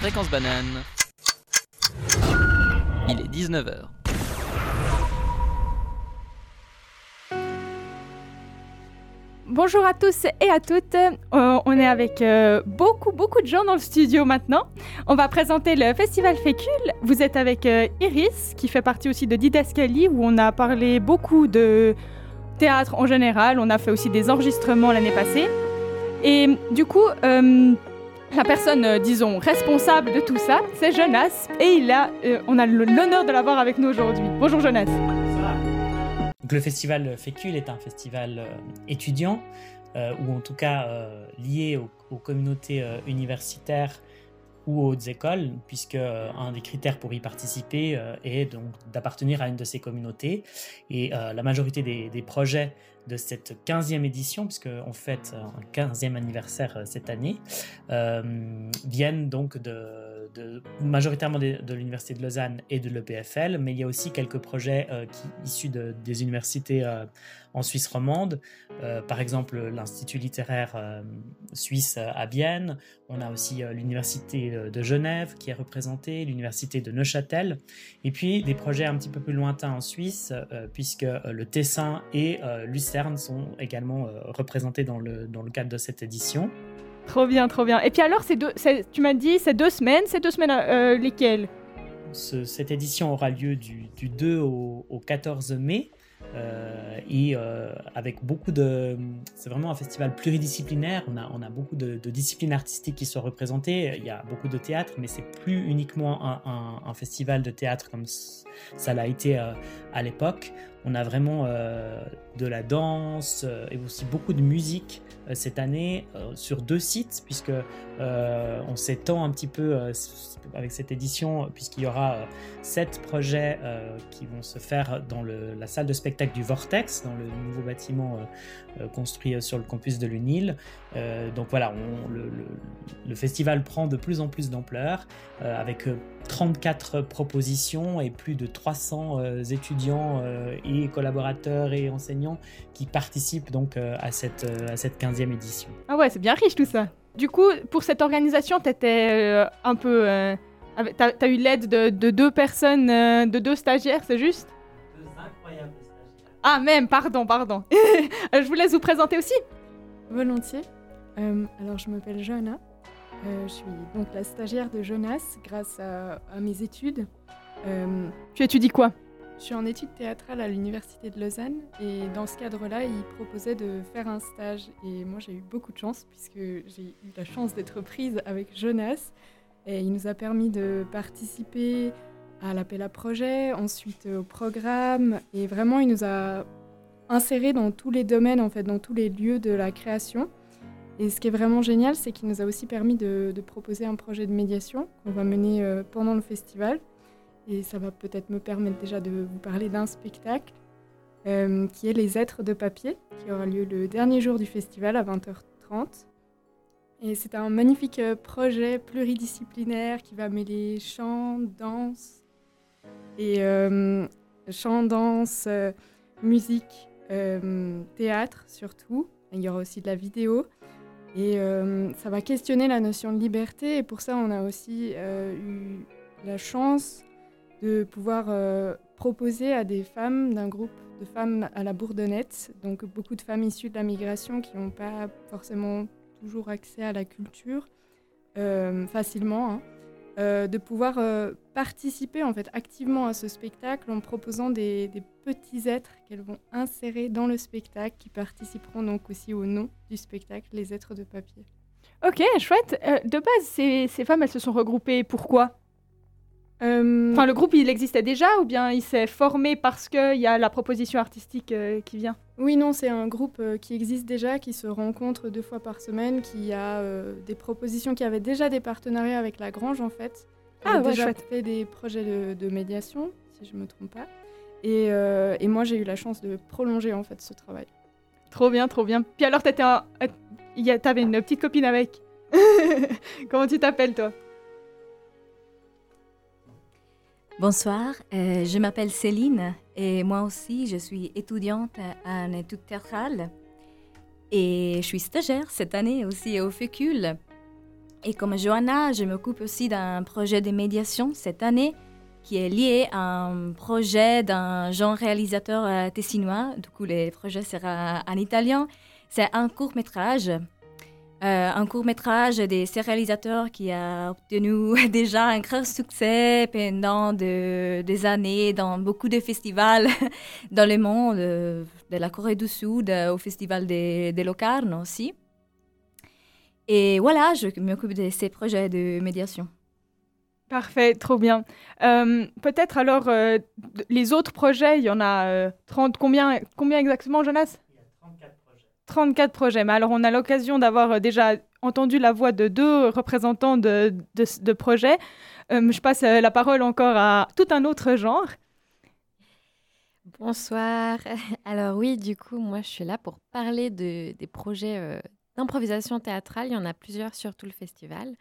Fréquence banane. Il est 19h. Bonjour à tous et à toutes. Euh, on est avec euh, beaucoup, beaucoup de gens dans le studio maintenant. On va présenter le Festival Fécule. Vous êtes avec euh, Iris, qui fait partie aussi de Didascalie, où on a parlé beaucoup de théâtre en général. On a fait aussi des enregistrements l'année passée. Et du coup, la personne, disons, responsable de tout ça, c'est Jonas. Et il a, on a l'honneur de l'avoir avec nous aujourd'hui. Bonjour Jonas le festival Fécule est un festival euh, étudiant, euh, ou en tout cas euh, lié aux, communautés universitaires ou aux écoles, puisque un des critères pour y participer est donc d'appartenir à une de ces communautés. Et la majorité des, projets de cette 15e édition, puisqu'on fête un 15e anniversaire cette année, viennent donc de majoritairement de, l'Université de Lausanne et de l'EPFL, mais il y a aussi quelques projets euh, issus de, des universités euh, en Suisse romande, euh, par exemple l'Institut littéraire suisse à Bienne, on a aussi l'Université de Genève qui est représentée, l'Université de Neuchâtel, et puis des projets un petit peu plus lointains en Suisse, puisque le Tessin et Lucerne sont également représentés dans le cadre de cette édition. Trop bien, trop bien. Et puis alors, deux, tu m'as dit, c'est deux semaines. Ces deux semaines, euh, lesquelles? Cette édition aura lieu du, 2 au, 14 mai. Euh, et euh, avec beaucoup de... C'est vraiment un festival pluridisciplinaire, on a, on a beaucoup de, disciplines artistiques qui sont représentées, il y a beaucoup de théâtre, mais c'est plus uniquement un, festival de théâtre comme ça l'a été à l'époque. On a vraiment de la danse et aussi beaucoup de musique cette année euh, sur deux sites, puisque euh, on s'étend un petit peu avec cette édition, puisqu'il y aura sept projets qui vont se faire dans la salle de spectacle du Vortex, dans le nouveau bâtiment construit sur le campus de l'UNIL. donc voilà, le, festival prend de plus en plus d'ampleur, avec 34 propositions et plus de 300 étudiants et collaborateurs et enseignants qui participent donc à cette, cette 15 édition. Ah ouais, c'est bien riche tout ça. Du coup, pour cette organisation, tu étais euh, un peu... Euh, t'as as eu l'aide de, deux personnes, euh, de deux stagiaires, c'est juste? Deux incroyables stagiaires. Ah même, pardon, pardon. je vous laisse vous présenter aussi. Volontiers. alors, je m'appelle Johanna. je suis donc la stagiaire de Jonas grâce à, à mes études. tu étudies quoi? Je suis en études théâtrales à l'Université de Lausanne et dans ce cadre-là, ils proposaient de faire un stage. Et moi, j'ai eu beaucoup de chance puisque j'ai eu la chance d'être prise avec Jonas. Et il nous a permis de participer à l'appel à projet, ensuite au programme. Et vraiment, il nous a insérés dans tous les domaines, en fait, dans tous les lieux de la création. Et ce qui est vraiment génial, c'est qu'il nous a aussi permis de, proposer un projet de médiation qu'on va mener euh, pendant le festival. Et ça va peut-être me permettre déjà de vous parler d'un spectacle euh, qui est Les Êtres de papier, qui aura lieu le dernier jour du festival à 20h30. Et c'est un magnifique euh, projet pluridisciplinaire qui va mêler chant, danse et euh, chant, danse, musique, théâtre surtout. Il y aura aussi de la vidéo. Et ça va questionner la notion de liberté. Et pour ça, on a aussi eu la chance de pouvoir euh, proposer à des femmes d'un groupe de femmes à la Bourdonnette, donc beaucoup de femmes issues de la migration qui n'ont pas forcément toujours accès à la culture euh, facilement, hein, euh, de pouvoir participer en fait activement à ce spectacle en proposant des, petits êtres qu'elles vont insérer dans le spectacle, qui participeront donc aussi au nom du spectacle, les êtres de papier. Ok, chouette. de base, ces, ces femmes, elles se sont regroupées pourquoi enfin, le groupe, il existait déjà ou bien il s'est formé parce qu'il y a la proposition artistique euh, qui vient? Oui, non, c'est un groupe euh, qui existe déjà, qui se rencontre deux fois par semaine, qui a des propositions, qui avait déjà des partenariats avec la Grange en fait. Ah, ouais, déjà fait des projets de, médiation, si je ne me trompe pas. Et, et moi, j'ai eu la chance de prolonger en fait ce travail. Trop bien, trop bien. Puis alors, tu avais une petite copine avec. Comment tu t'appelles toi? Bonsoir, euh, je m'appelle Céline et moi aussi je suis étudiante à un étude théâtrale et je suis stagiaire cette année aussi au FECUL. Et comme Johanna, je m'occupe aussi d'un projet de médiation cette année qui est lié à un projet d'un jeune réalisateur euh, tessinois. Du coup, le projet sera en italien. C'est un court métrage. Euh, un court métrage de ces réalisateurs qui a obtenu déjà un grand succès pendant des années dans beaucoup de festivals dans le monde, de la Corée du Sud au festival de, de Locarno aussi. Et voilà, je m'occupe de ces projets de médiation. Parfait, trop bien. Euh, peut-être alors, euh, les autres projets, il y en a 30, euh, combien, combien exactement, Jonas Il y a 34 projets. 34 projets, mais alors on a l'occasion d'avoir déjà entendu la voix de deux représentants de, de, projets. je passe la parole encore à tout un autre genre. Bonsoir. Alors oui, du coup, moi je suis là pour parler de, des projets d'improvisation théâtrale. Il y en a plusieurs sur tout le festival.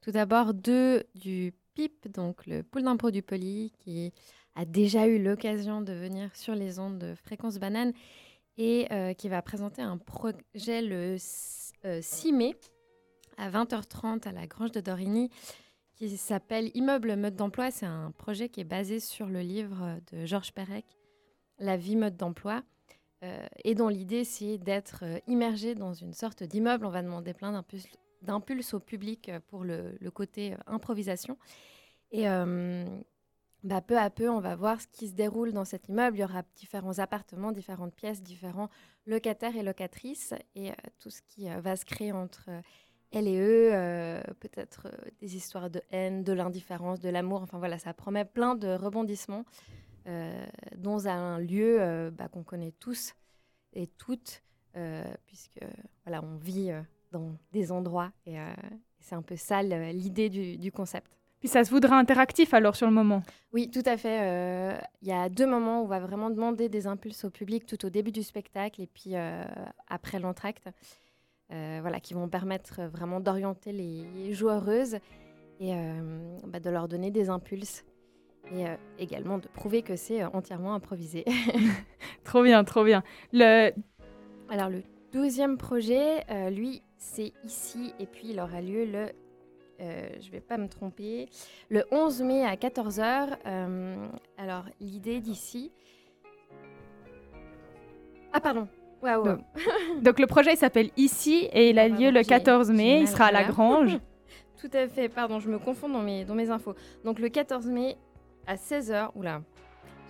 Tout d'abord, deux du PIP, donc le pool d'impro du Poly, qui a déjà eu l'occasion de venir sur les ondes de Fréquence Banane et euh, qui va présenter un projet le 6 euh, mai à 20h30 à la Grange de Dorigny qui s'appelle Immeuble mode d'emploi. C'est un projet qui est basé sur le livre de Georges Perec, La vie mode d'emploi. Euh, et dont l'idée c'est d'être immergé dans une sorte d'immeuble. On va demander plein d'impulses au public pour le, côté improvisation. Bah, peu à peu, on va voir ce qui se déroule dans cet immeuble. Il y aura différents appartements, différentes pièces, différents locataires et locatrices, et tout ce qui va se créer entre elle et eux, peut-être des histoires de haine, de l'indifférence, de l'amour. Enfin voilà, ça promet plein de rebondissements. Euh, dans un lieu euh, bah, qu'on connaît tous et toutes, euh, puisque voilà, on vit dans des endroits et c'est un peu ça l'idée du, concept. Puis ça se voudra interactif alors sur le moment Oui, tout à fait. Il y a deux moments où on va vraiment demander des impulses au public tout au début du spectacle et puis après l'entracte, voilà, qui vont permettre vraiment d'orienter les joueuses et bah, de leur donner des impulses et euh, également de prouver que c'est euh, entièrement improvisé. trop bien, trop bien. Le... Alors le douzième projet, euh, lui, c'est ici et puis il aura lieu le, je ne vais pas me tromper, le 11 mai à 14h. alors l'idée d'ici... Ah pardon, Donc, Donc, le projet s'appelle Ici et il a lieu le 14 mai. Il sera à la Grange. Tout à fait, pardon, je me confonds dans mes, dans mes infos. Donc le 14 mai à 16h. Oula,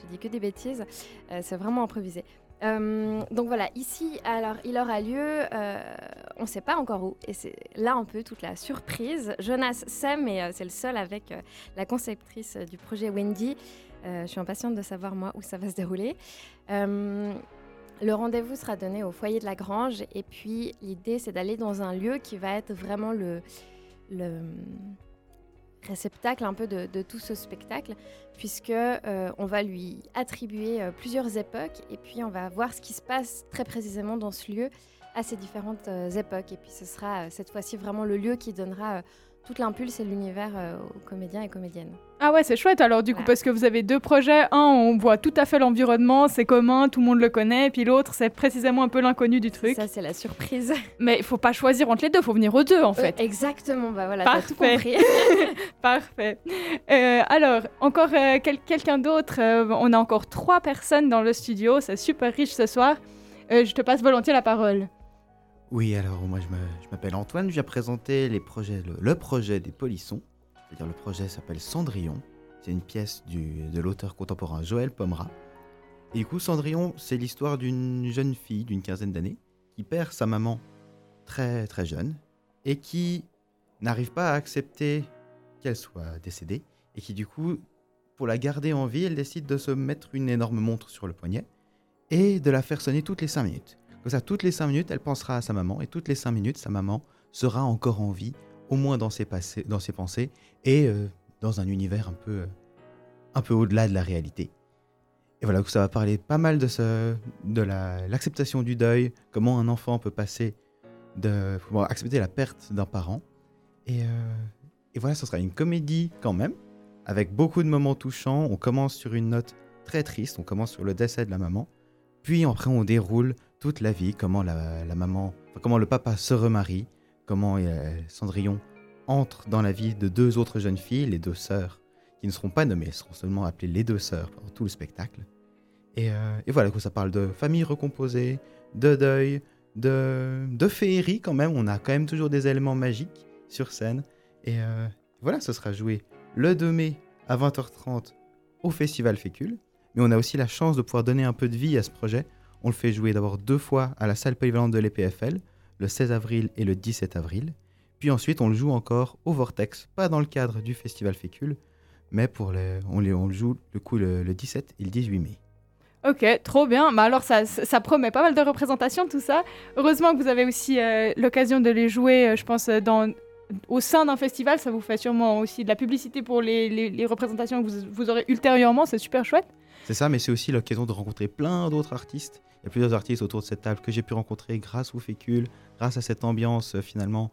j'ai dit que des bêtises. Euh, c'est vraiment improvisé. Euh, donc voilà, ici, alors il aura lieu, euh, on ne sait pas encore où, et c'est là un peu toute la surprise. Jonas sait, mais c'est le seul avec la conceptrice du projet Wendy. je suis impatiente de savoir moi où ça va se dérouler. le rendez-vous sera donné au foyer de la Grange, et puis l'idée c'est d'aller dans un lieu qui va être vraiment le réceptacle un peu de, tout ce spectacle, puisque euh, on va lui attribuer euh, plusieurs époques et puis on va voir ce qui se passe très précisément dans ce lieu à ces différentes euh, époques. Et puis ce sera cette fois-ci vraiment le lieu qui donnera toute l'impulse et l'univers euh, aux comédiens et comédiennes. Ah ouais, c'est chouette alors du coup, parce que vous avez deux projets. Un, on voit tout à fait l'environnement, c'est commun, tout le monde le connaît. Et puis l'autre, c'est précisément un peu l'inconnu du truc. Ça, c'est la surprise. Mais il faut pas choisir entre les deux, faut venir aux deux en fait. Euh, exactement, bah voilà. Tout compris. Parfait. Euh, alors, encore quelqu'un d'autre. on a encore trois personnes dans le studio, c'est super riche ce soir. je te passe volontiers la parole. Oui, alors moi je m'appelle Antoine, je viens présenter le, projet des Polissons. C'est-à-dire le projet s'appelle Cendrillon. C'est une pièce de l'auteur contemporain Joël Pomera. Et du coup, Cendrillon, c'est l'histoire d'une jeune fille d'une quinzaine d'années qui perd sa maman très très jeune et qui n'arrive pas à accepter qu'elle soit décédée et qui du coup, pour la garder en vie, elle décide de se mettre une énorme montre sur le poignet et de la faire sonner toutes les cinq minutes. Comme ça, toutes les cinq minutes, elle pensera à sa maman, et toutes les cinq minutes, sa maman sera encore en vie, au moins dans ses, pensées, et euh, dans un univers un peu, un peu au-delà de la réalité. Et voilà, ça va parler pas mal de l'acceptation du deuil, comment un enfant peut passer de accepter la perte d'un parent. Et, euh, et voilà, ce sera une comédie quand même, avec beaucoup de moments touchants. On commence sur une note très triste, on commence sur le décès de la maman, puis après on déroule toute la vie, comment la, maman, comment le papa se remarie, comment euh, Cendrillon entre dans la vie de deux autres jeunes filles, les deux sœurs, qui ne seront pas nommées, seront seulement appelées les deux sœurs pendant tout le spectacle. Et, euh, voilà, ça parle de famille recomposée, de deuil, de, de féerie quand même. On a quand même toujours des éléments magiques sur scène. Et euh, voilà, ce sera joué le 2 mai à 20h30 au Festival Fécule. Mais on a aussi la chance de pouvoir donner un peu de vie à ce projet. On le fait jouer d'abord deux fois à la salle polyvalente de l'EPFL, le 16 avril et le 17 avril. Puis ensuite, on le joue encore au Vortex, pas dans le cadre du Festival Fécule, mais pour les, on, le joue le coup le, le 17 et le 18 mai. Ok, trop bien. Bah alors ça, promet pas mal de représentations tout ça. Heureusement que vous avez aussi euh, l'occasion de les jouer, euh, je pense, euh, au sein d'un festival. Ça vous fait sûrement aussi de la publicité pour les, représentations que vous aurez ultérieurement. C'est super chouette. C'est ça, mais c'est aussi l'occasion de rencontrer plein d'autres artistes. Il y a plusieurs artistes autour de cette table que j'ai pu rencontrer grâce au Fécule, grâce à cette ambiance euh, finalement.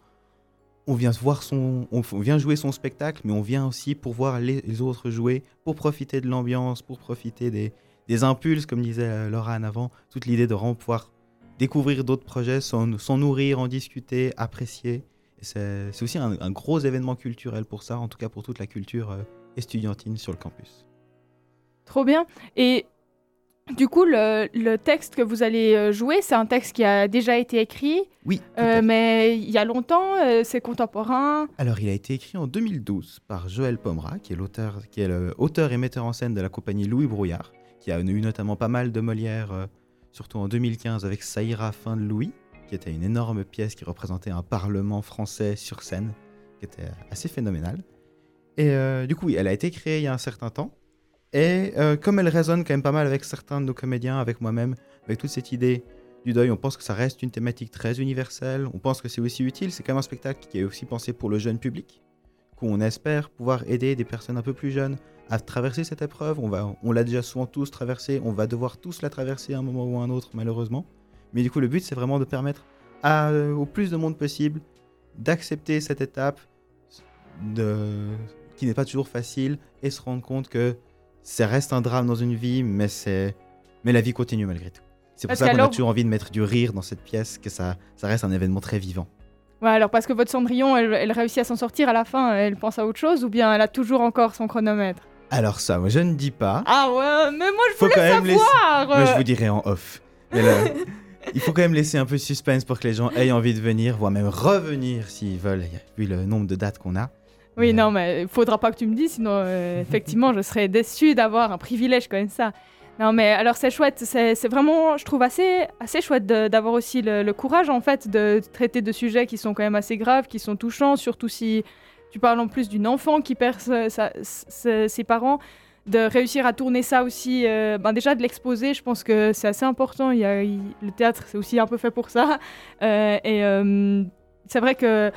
On vient voir son, on, vient jouer son spectacle, mais on vient aussi pour voir les, autres jouer, pour profiter de l'ambiance, pour profiter des, impulses, comme disait euh, Laura avant. Toute l'idée de pouvoir découvrir d'autres projets, s'en nourrir, en discuter, apprécier. C'est aussi un, un gros événement culturel pour ça, en tout cas pour toute la culture euh, estudiantine sur le campus. Trop bien. Et du coup, le, le texte que vous allez euh, jouer, c'est un texte qui a déjà été écrit, Oui, euh, mais il y a longtemps, euh, c'est contemporain. Alors, il a été écrit en 2012 par Joël Pomera, qui est l'auteur, qui est l'auteur et metteur en scène de la compagnie Louis Brouillard, qui a eu notamment pas mal de Molière, euh, surtout en 2015 avec Saïra fin de Louis, qui était une énorme pièce qui représentait un parlement français sur scène, qui était assez phénoménal. Et du coup, oui, elle a été créée il y a un certain temps. Et euh, comme elle résonne quand même pas mal avec certains de nos comédiens, avec moi-même, avec toute cette idée du deuil, on pense que ça reste une thématique très universelle. On pense que c'est aussi utile. C'est quand même un spectacle qui est aussi pensé pour le jeune public. Du coup, on espère pouvoir aider des personnes un peu plus jeunes à traverser cette épreuve. On, l'a déjà souvent tous traversé. On va devoir tous la traverser à un moment ou à un autre, malheureusement. Mais du coup, le but, c'est vraiment de permettre euh, au plus de monde possible d'accepter cette étape qui n'est pas toujours facile et se rendre compte que ça reste un drame dans une vie, mais, c'est... mais la vie continue malgré tout. C'est pour Parce ça qu'on a toujours envie de mettre du rire dans cette pièce, que ça, ça reste un événement très vivant. Ouais, alors parce que votre Cendrillon, elle, elle réussit à s'en sortir à la fin, elle pense à autre chose ou bien elle a toujours encore son chronomètre? Alors ça, moi je ne dis pas. Ah ouais, mais moi je Faut voulais quand même laisser- savoir Moi, je euh, vous dirai en off. Mais là, il faut quand même laisser un peu de suspense pour que les gens aient envie de venir, voire même revenir s'ils veulent, vu le nombre de dates qu'on a. Oui, non, mais il faudra pas que tu me dises, sinon euh, effectivement je serais déçue d'avoir un privilège comme ça. Non, mais alors c'est chouette, c'est vraiment, je trouve assez, assez chouette d'avoir aussi le, le courage en fait de traiter de sujets qui sont quand même assez graves, qui sont touchants, surtout si tu parles en plus d'une enfant qui perd sa- sa- sa- ses parents, de réussir à tourner ça aussi, euh, ben déjà de l'exposer, je pense que c'est assez important. Il y a, il- le théâtre, c'est aussi un peu fait pour ça. Euh, et c'est vrai que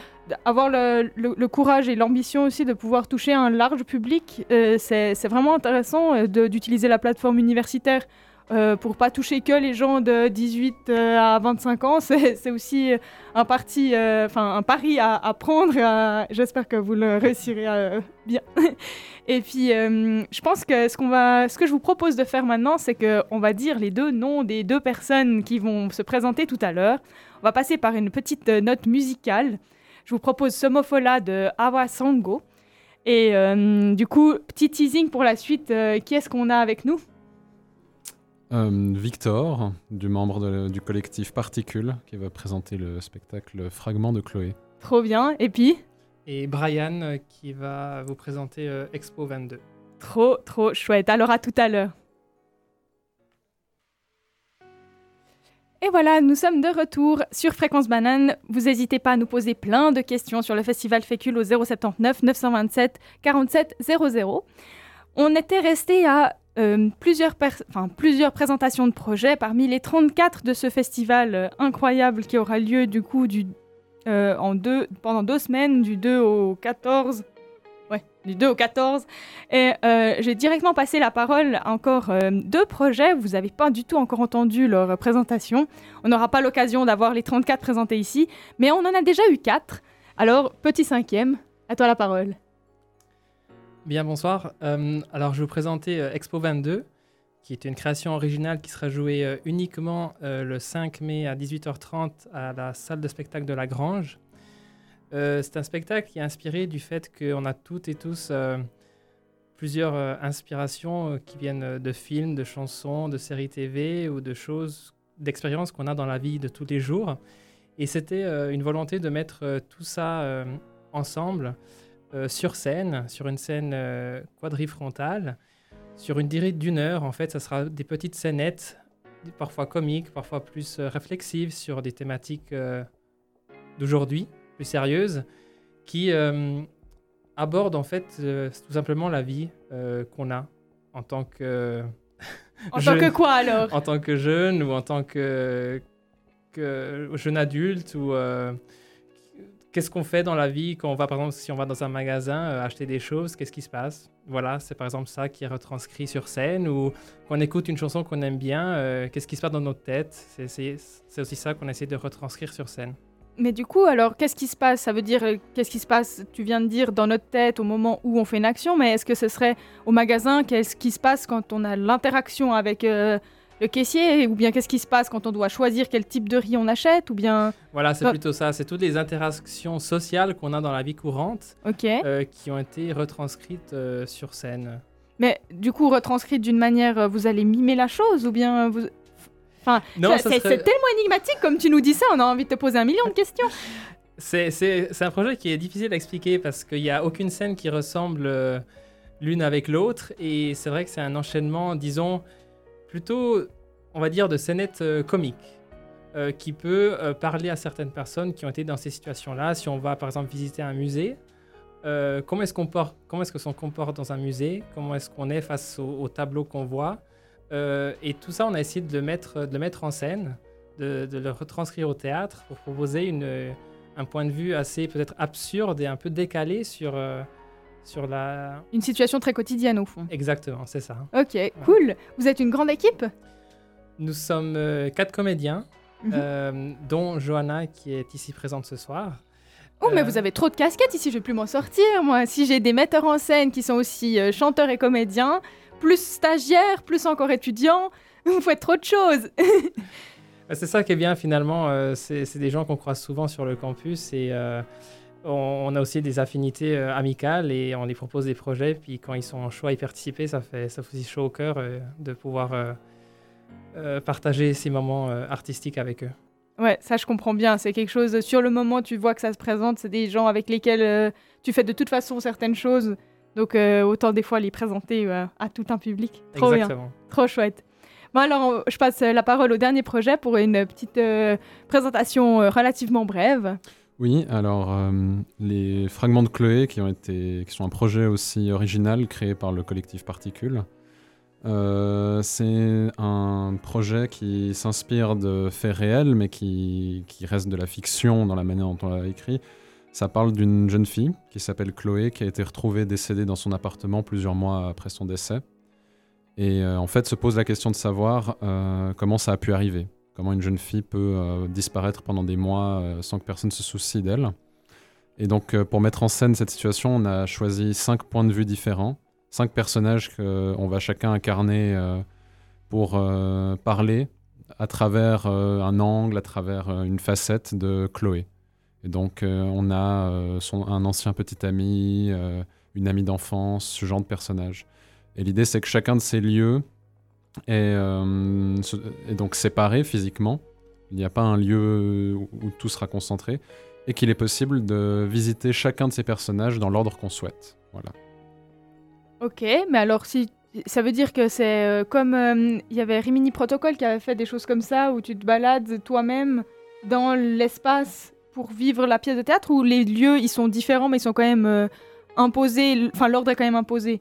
avoir le, courage et l'ambition aussi de pouvoir toucher un large public, euh, c'est vraiment intéressant euh, d'utiliser la plateforme universitaire euh, pour pas toucher que les gens de 18 euh, à 25 ans. C'est aussi un parti, un pari à, prendre. J'espère que vous le réussirez bien. et puis, je pense que ce qu'on va, ce que je vous propose de faire maintenant, c'est que on va dire les deux noms des deux personnes qui vont se présenter tout à l'heure. On va passer par une petite euh, note musicale. Je vous propose Somofola de Awa Sango. Et euh, du coup, petit teasing pour la suite. euh, qui est-ce qu'on a avec nous? Euh, Victor, du membre de- du collectif Particule, qui va présenter le spectacle Fragment de Chloé. Trop bien. Et puis, Et Brian qui va vous présenter euh, Expo 22. trop, trop chouette. Alors à tout à l'heure. Et voilà, nous sommes de retour sur Fréquence Banane. Vous n'hésitez pas à nous poser plein de questions sur le festival Fécule au 079 927 47 00. On était resté à euh, plusieurs, plusieurs présentations de projets parmi les 34 de ce festival euh, incroyable qui aura lieu du coup du, euh, en deux, pendant deux semaines, du 2 au 14. Du 2 au 14. Et euh, j'ai directement passé la parole à encore euh, deux projets. Vous n'avez pas du tout encore entendu leur présentation. On n'aura pas l'occasion d'avoir les 34 présentés ici, mais on en a déjà eu 4. Alors, petit cinquième, à toi la parole. Bien, bonsoir. Euh, alors, je vais vous présenter Expo 22, qui est une création originale qui sera jouée uniquement le 5 mai à 18h30 à la salle de spectacle de la Grange. Euh, c'est un spectacle qui est inspiré du fait qu'on a toutes et tous euh, plusieurs euh, inspirations qui viennent de films, de chansons, de séries TV ou de choses, d'expériences qu'on a dans la vie de tous les jours. Et c'était une volonté de mettre tout ça ensemble sur scène, sur une scène quadrifrontale, sur une durée d'une heure. En fait, ça sera des petites scénettes, parfois comiques, parfois plus réflexives sur des thématiques d'aujourd'hui, plus sérieuses, qui euh, abordent en fait euh, tout simplement la vie euh, qu'on a en tant que En jeune- tant que quoi alors? En tant que jeune ou en tant que, que jeune adulte ou qu'est-ce qu'on fait dans la vie quand on va par exemple si on va dans un magasin acheter des choses qu'est-ce qui se passe? Voilà c'est par exemple ça qui est retranscrit sur scène ou quand on écoute une chanson qu'on aime bien euh, qu'est-ce qui se passe dans notre tête? C'est aussi ça qu'on essaie de retranscrire sur scène Mais du coup, alors, qu'est-ce qui se passe? Ça veut dire, euh, qu'est-ce qui se passe? Tu viens de dire dans notre tête au moment où on fait une action, mais est-ce que ce serait au magasin? Qu'est-ce qui se passe quand on a l'interaction avec euh, le caissier? Ou bien qu'est-ce qui se passe quand on doit choisir quel type de riz on achète? Ou bien, voilà c'est Bah- plutôt ça. C'est toutes les interactions sociales qu'on a dans la vie courante euh, qui ont été retranscrites euh, sur scène. Mais du coup, retranscrite d'une manière, vous allez mimer la chose Ou bien vous... Enfin, c'est serait- tellement énigmatique comme tu nous dis ça, on a envie de te poser un million de questions. C'est, un projet qui est difficile à expliquer parce qu'il n'y a aucune scène qui ressemble euh, l'une avec l'autre. Et c'est vrai que c'est un enchaînement, disons, plutôt, on va dire, de scénettes euh, comiques. euh, qui peut parler à certaines personnes qui ont été dans ces situations-là. Si on va, par exemple, visiter un musée, comment est-ce qu'on porte, comment est-ce que s'on comporte dans un musée? Comment est-ce qu'on est face au, au tableau qu'on voit? Euh, Et tout ça, on a essayé de le mettre, de le mettre en scène, de, de le retranscrire au théâtre pour proposer une, un point de vue assez peut-être absurde et un peu décalé sur, euh, sur la... Une situation très quotidienne au fond. Exactement, c'est ça. Ok, cool. Vous êtes une grande équipe? Nous sommes euh, quatre comédiens, Mhm. dont Johanna qui est ici présente ce soir. Oh, mais vous avez trop de casquettes ici, je vais plus m'en sortir, moi. Si j'ai des metteurs en scène qui sont aussi chanteurs et comédiens, plus stagiaires, plus encore étudiants, vous faites trop de choses. Bah, C'est ça qui est bien finalement, euh, c'est des gens qu'on croise souvent sur le campus et euh, on, on a aussi des affinités euh, amicales et on les propose des projets. Puis quand ils sont chauds à y participer, ça fait, ça fait chaud au cœur de pouvoir partager ces moments artistiques avec eux. Ouais, ça je comprends bien. C'est quelque chose, sur le moment, tu vois que ça se présente, c'est des gens avec lesquels tu fais de toute façon certaines choses. Donc euh, autant des fois les présenter euh, à tout un public. Trop bien. Exactement. Trop chouette. Bon alors, je passe euh, la parole au dernier projet pour une petite euh, présentation euh, relativement brève. Oui, alors euh, les fragments de Chloé qui ont été, qui sont un projet aussi original créé par le collectif Particule. Euh, c'est un projet qui s'inspire de faits réels, mais qui, qui reste de la fiction dans la manière dont on l'a écrit. Ça parle d'une jeune fille qui s'appelle Chloé, qui a été retrouvée décédée dans son appartement plusieurs mois après son décès. Et euh, en fait, se pose la question de savoir euh, comment ça a pu arriver. Comment une jeune fille peut euh, disparaître pendant des mois sans que personne se soucie d'elle. Et donc, pour mettre en scène cette situation, on a choisi cinq points de vue différents, cinq personnages qu'on va chacun incarner pour parler à travers un angle, à travers une facette de Chloé. Et donc, euh, on a euh, un ancien petit ami, euh, une amie d'enfance, ce genre de personnage. Et l'idée, c'est que chacun de ces lieux est, donc séparé physiquement. Il n'y a pas un lieu où, tout sera concentré. Et qu'il est possible de visiter chacun de ces personnages dans l'ordre qu'on souhaite. Voilà. Ok, mais alors si ça veut dire que c'est comme il y avait Rimini Protocol qui avait fait des choses comme ça où tu te balades toi-même dans l'espace pour vivre la pièce de théâtre ou les lieux ils sont différents mais ils sont quand même euh, imposés, enfin l'ordre est quand même imposé?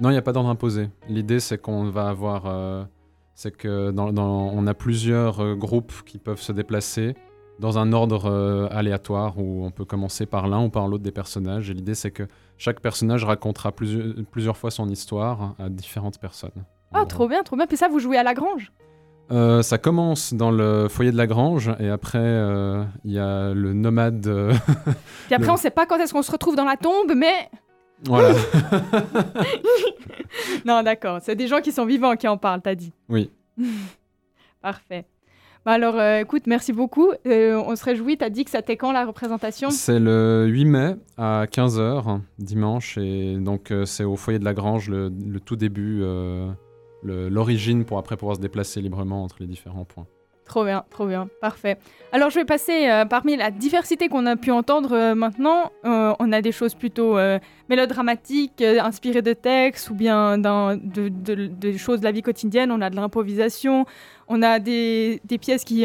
Non, il n'y a pas d'ordre imposé. L'idée, c'est qu'on va avoir. euh, c'est que dans, dans- on a plusieurs euh, groupes qui peuvent se déplacer dans un ordre aléatoire où on peut commencer par l'un ou par l'autre des personnages. Et l'idée, c'est que chaque personnage racontera plusieurs, plusieurs fois son histoire à différentes personnes. Ah trop bien, trop bien. Puis ça vous jouez à la grange? Euh, ça commence dans le foyer de la grange et après, euh, il y a le nomade. euh, Puis après Le- on sait pas quand est-ce qu'on se retrouve dans la tombe mais voilà. non d'accord, c'est des gens qui sont vivants qui en parlent, t'as dit. oui. Parfait. Bah alors, euh, écoute, merci beaucoup. On se réjouit. Tu as dit que c'était quand la représentation? C'est le 8 mai à 15h, dimanche. Et donc, c'est au foyer de la Grange, le, le tout début, l'origine pour après pouvoir se déplacer librement entre les différents points. Trop bien, trop bien, parfait. Alors je vais passer euh, parmi la diversité qu'on a pu entendre euh, maintenant. euh, on a des choses plutôt mélodramatiques, inspirées de textes ou bien de, de- de choses de la vie quotidienne. On a de l'improvisation, on a des, pièces qui,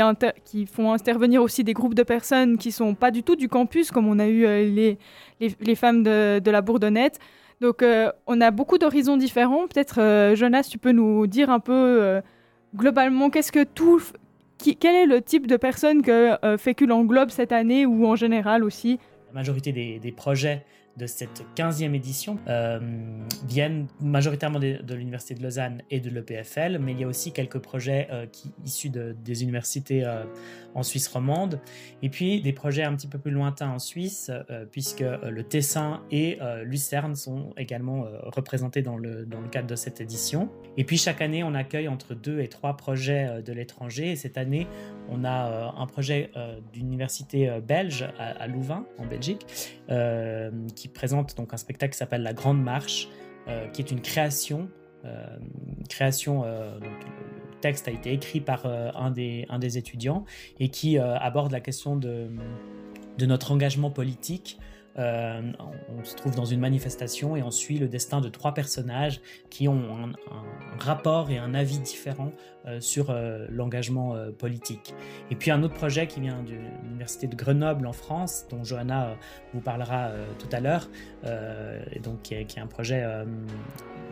font intervenir aussi des groupes de personnes qui sont pas du tout du campus, comme on a eu les, les, femmes de la Bourdonnette. Donc euh, on a beaucoup d'horizons différents. Peut-être euh, Jonas, tu peux nous dire un peu euh, globalement qu'est-ce que tout quel est le type de personne que Fécule englobe cette année ou en général aussi? La majorité des projets de cette 15e édition euh, viennent majoritairement de, l'Université de Lausanne et de l'EPFL, mais il y a aussi quelques projets euh, qui, issus de- des universités euh, en Suisse romande, et puis des projets un petit peu plus lointains en Suisse, puisque le Tessin et Lucerne sont également représentés dans le, dans le cadre de cette édition. Et puis chaque année, on accueille entre deux et trois projets de l'étranger, et cette année, on a un projet d'une université euh, belge à, à Louvain, en Belgique, euh, qui présente donc un spectacle qui s'appelle La Grande Marche, euh, qui est une création. euh, création euh, le texte a été écrit par un, des, un des étudiants et qui aborde la question de, de notre engagement politique. Euh, on, se trouve dans une manifestation et on suit le destin de trois personnages qui ont un, rapport et un avis différent euh, sur euh, l'engagement politique. Et puis un autre projet qui vient de l'université de Grenoble en France, dont Johanna vous parlera tout à l'heure, et donc qui est, un projet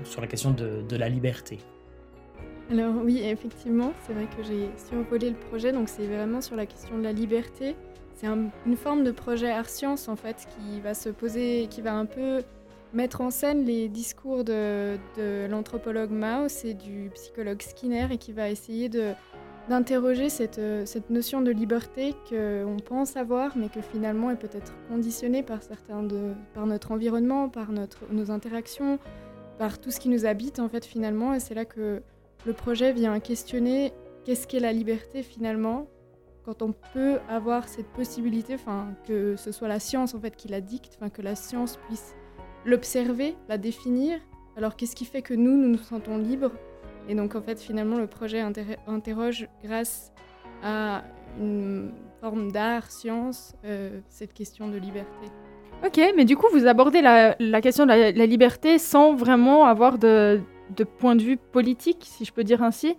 sur la question de, de la liberté. Alors oui, effectivement, c'est vrai que j'ai survolé le projet, donc c'est vraiment sur la question de la liberté. C'est un- une forme de projet art-science en fait qui va se poser, qui va un peu mettre en scène les discours de, l'anthropologue Mauss et du psychologue Skinner et qui va essayer de d'interroger cette, euh, cette notion de liberté qu'on pense avoir mais que finalement est peut-être conditionnée par certains de, par notre environnement, par notre, nos interactions, par tout ce qui nous habite en fait finalement. Et c'est là que le projet vient questionner qu'est-ce qu'est la liberté finalement quand on peut avoir cette possibilité, enfin que ce soit la science en fait qui la dicte, enfin que la science puisse l'observer, la définir. Alors qu'est-ce qui fait que nous nous nous sentons libres? Et donc en fait finalement le projet inter- interroge grâce à une forme d'art, science, euh, cette question de liberté. Ok, mais du coup, vous abordez la, question de la, liberté sans vraiment avoir de point de vue politique, si je peux dire ainsi.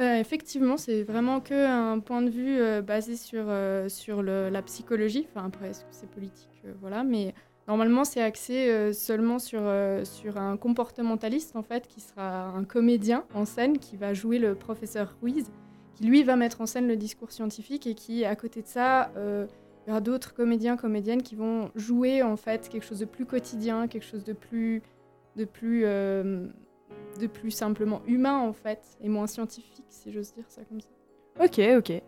Euh, effectivement, c'est vraiment que un point de vue euh, basé sur, euh, sur le- la psychologie. Enfin, après, est-ce que c'est politique Voilà, mais normalement, c'est axé seulement sur, sur un comportementaliste, en fait, qui sera un comédien en scène, qui va jouer le professeur Ruiz, qui lui va mettre en scène le discours scientifique et qui, à côté de ça, il y aura d'autres comédiens, comédiennes qui vont jouer, en fait, quelque chose de plus quotidien, quelque chose de plus. de plus de plus simplement humain en fait et moins scientifique si j'ose dire ça comme ça. Ok, ok.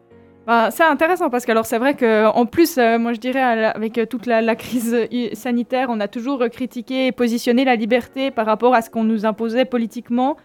Bah, c'est intéressant parce que alors c'est vrai que en plus, euh, moi je dirais avec euh, toute la, crise euh, sanitaire, on a toujours critiqué et positionné la liberté par rapport à ce qu'on nous imposait politiquement,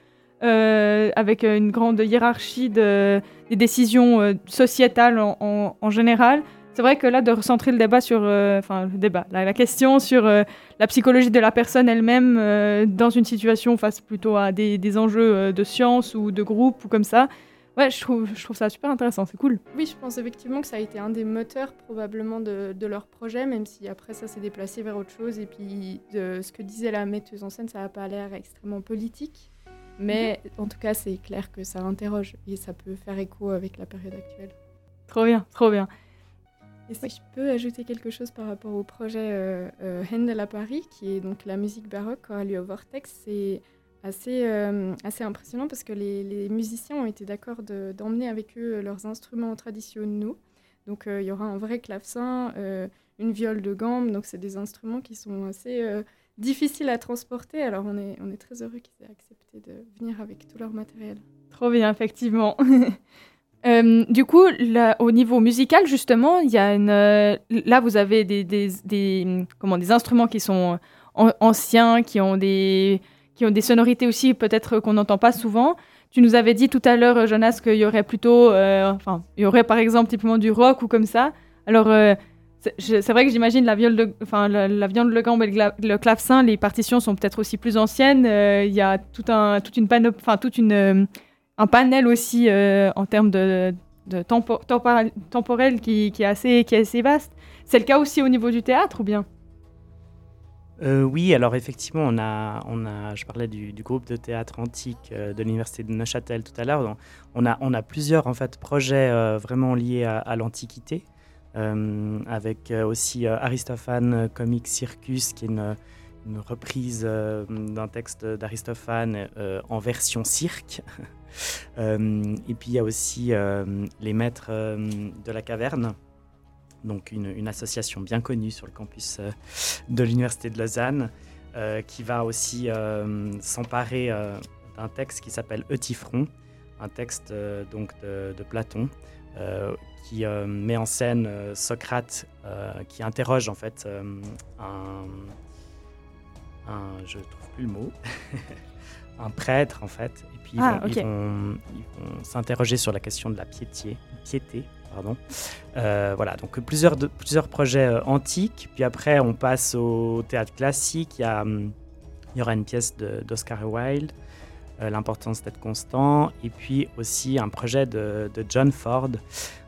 avec une grande hiérarchie de, des décisions sociétales en général. C'est vrai que là, de recentrer le débat sur, euh, enfin le débat, la, la question sur euh, la psychologie de la personne elle-même euh, dans une situation face plutôt à des, des enjeux de science ou de groupe ou comme ça. Ouais, je trouve, je trouve ça super intéressant, c'est cool. Oui, je pense effectivement que ça a été un des moteurs probablement de, de leur projet, même si après ça s'est déplacé vers autre chose. Et puis de ce que disait la metteuse en scène, ça n'a pas l'air extrêmement politique. Mais en tout cas, c'est clair que ça interroge et ça peut faire écho avec la période actuelle. Trop bien, trop bien. Et si je peux ajouter quelque chose par rapport au projet euh, euh, Handel à Paris, qui est donc la musique baroque qui aura lieu au Vortex, c'est assez, euh, assez impressionnant parce que les, les musiciens ont été d'accord de- d'emmener avec eux leurs instruments traditionnels. Donc euh, il y aura un vrai clavecin, une viole de gambe, donc c'est des instruments qui sont assez difficiles à transporter. Alors on est, on est très heureux qu'ils aient accepté de venir avec tout leur matériel. Trop bien, effectivement. Euh, du coup, au niveau musical, justement, il y a une. euh, là, vous avez des, comment, des instruments qui sont an- anciens, qui ont des, qui ont des sonorités aussi, peut-être qu'on n'entend pas souvent. tu nous avais dit tout à l'heure, Jonas, qu'il y aurait plutôt, enfin, il y aurait par exemple typiquement du rock ou comme ça. Alors, c'est vrai que j'imagine la viole de, enfin, la, viande, le gambe et le, clavecin, les partitions sont peut-être aussi plus anciennes. Il y a tout un, toute une enfin, toute une, un panel aussi en termes de, temporel qui, est assez, vaste. C'est le cas aussi au niveau du théâtre ou bien? Euh, oui, alors effectivement, on a, je parlais du, groupe de théâtre antique euh, de l'université de Neuchâtel tout à l'heure. On a, plusieurs projets euh, vraiment liés à, l'Antiquité, avec aussi Aristophane Comic Circus, qui est une reprise d'un texte d'Aristophane en version cirque. Et puis il y a aussi les Maîtres de la Caverne. Donc une, association bien connue sur le campus euh, de l'Université de Lausanne, euh, qui va aussi euh, s'emparer d'un texte qui s'appelle Eutyphron, un texte donc de, Platon, qui met en scène Socrate, qui interroge en fait un, un, je trouve plus le mot, un prêtre en fait, et puis ils ah, vont s'interroger sur la question de la piété, piété Pardon. Euh, voilà, donc plusieurs, plusieurs projets euh, antiques. Puis après, on passe au théâtre classique. Il y, hum, il y aura une pièce d'Oscar Wilde, euh, L'importance d'être constant. Et puis aussi un projet de, John Ford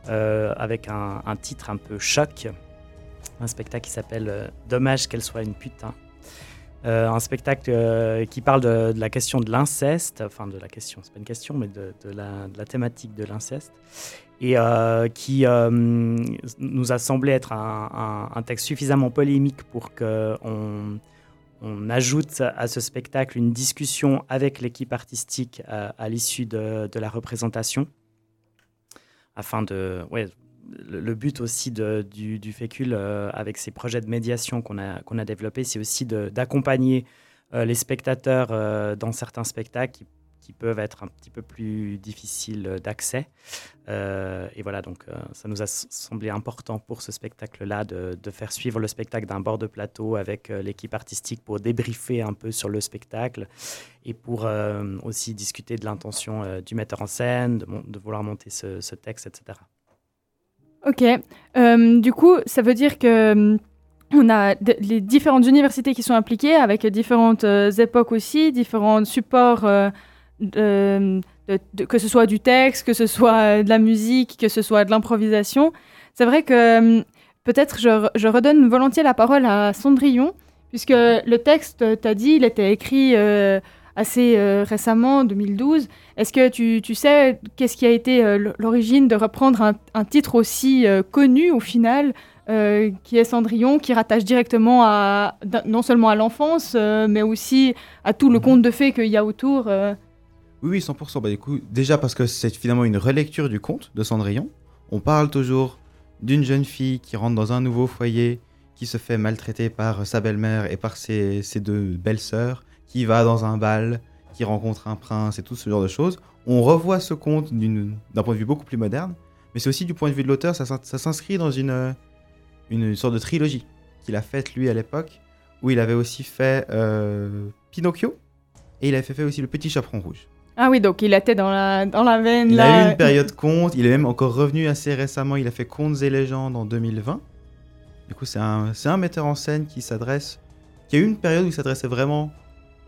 avec un, titre un peu choc. Un spectacle qui s'appelle Dommage qu'elle soit une putain. Un spectacle qui parle de, la question de l'inceste, enfin de la question, c'est pas une question, mais de, la, thématique de l'inceste et euh, qui euh, nous a semblé être un, texte suffisamment polémique pour qu'on on ajoute à ce spectacle une discussion avec l'équipe artistique à, l'issue de, la représentation, afin de... le, but aussi du, FECUL euh, avec ces projets de médiation qu'on a, qu'on a développés, c'est aussi d'accompagner les spectateurs dans certains spectacles qui peuvent être un petit peu plus difficiles d'accès. Euh, et voilà, donc euh, ça nous a semblé important pour ce spectacle-là de, faire suivre le spectacle d'un bord de plateau avec euh, l'équipe artistique pour débriefer un peu sur le spectacle et pour aussi discuter de l'intention du metteur en scène, de, vouloir monter ce, texte, etc. Ok, du coup, ça veut dire que on a les différentes universités qui sont impliquées avec différentes époques aussi, différents supports que ce soit du texte, que ce soit de la musique, que ce soit de l'improvisation. C'est vrai que peut-être je, redonne volontiers la parole à Cendrillon, puisque le texte, tu as dit, il était écrit euh, assez euh, récemment, 2012. Est-ce que tu, tu sais qu'est-ce qui a été euh, l'origine de reprendre un, un titre aussi connu au final qui est Cendrillon, qui rattache directement à, non seulement à l'enfance, mais aussi à tout le conte de fées qu'il y a autour oui, oui, 100%. Bah, du coup, déjà parce que c'est finalement une relecture du conte de Cendrillon. On parle toujours d'une jeune fille qui rentre dans un nouveau foyer, qui se fait maltraiter par sa belle-mère et par ses, deux belles-sœurs, qui va dans un bal, qui rencontre un prince et tout ce genre de choses. On revoit ce conte d'un point de vue beaucoup plus moderne, mais c'est aussi du point de vue de l'auteur, ça, s'inscrit dans une, une sorte de trilogie qu'il a faite lui à l'époque, où il avait aussi fait euh, Pinocchio, et il avait fait aussi Le Petit Chaperon Rouge. Ah oui, donc il était dans la, dans la veine. Il a eu une période conte, il est même encore revenu assez récemment, il a fait Contes et légendes en 2020. Du coup, c'est un, un metteur en scène qui s'adresse, qui a eu une période où il s'adressait vraiment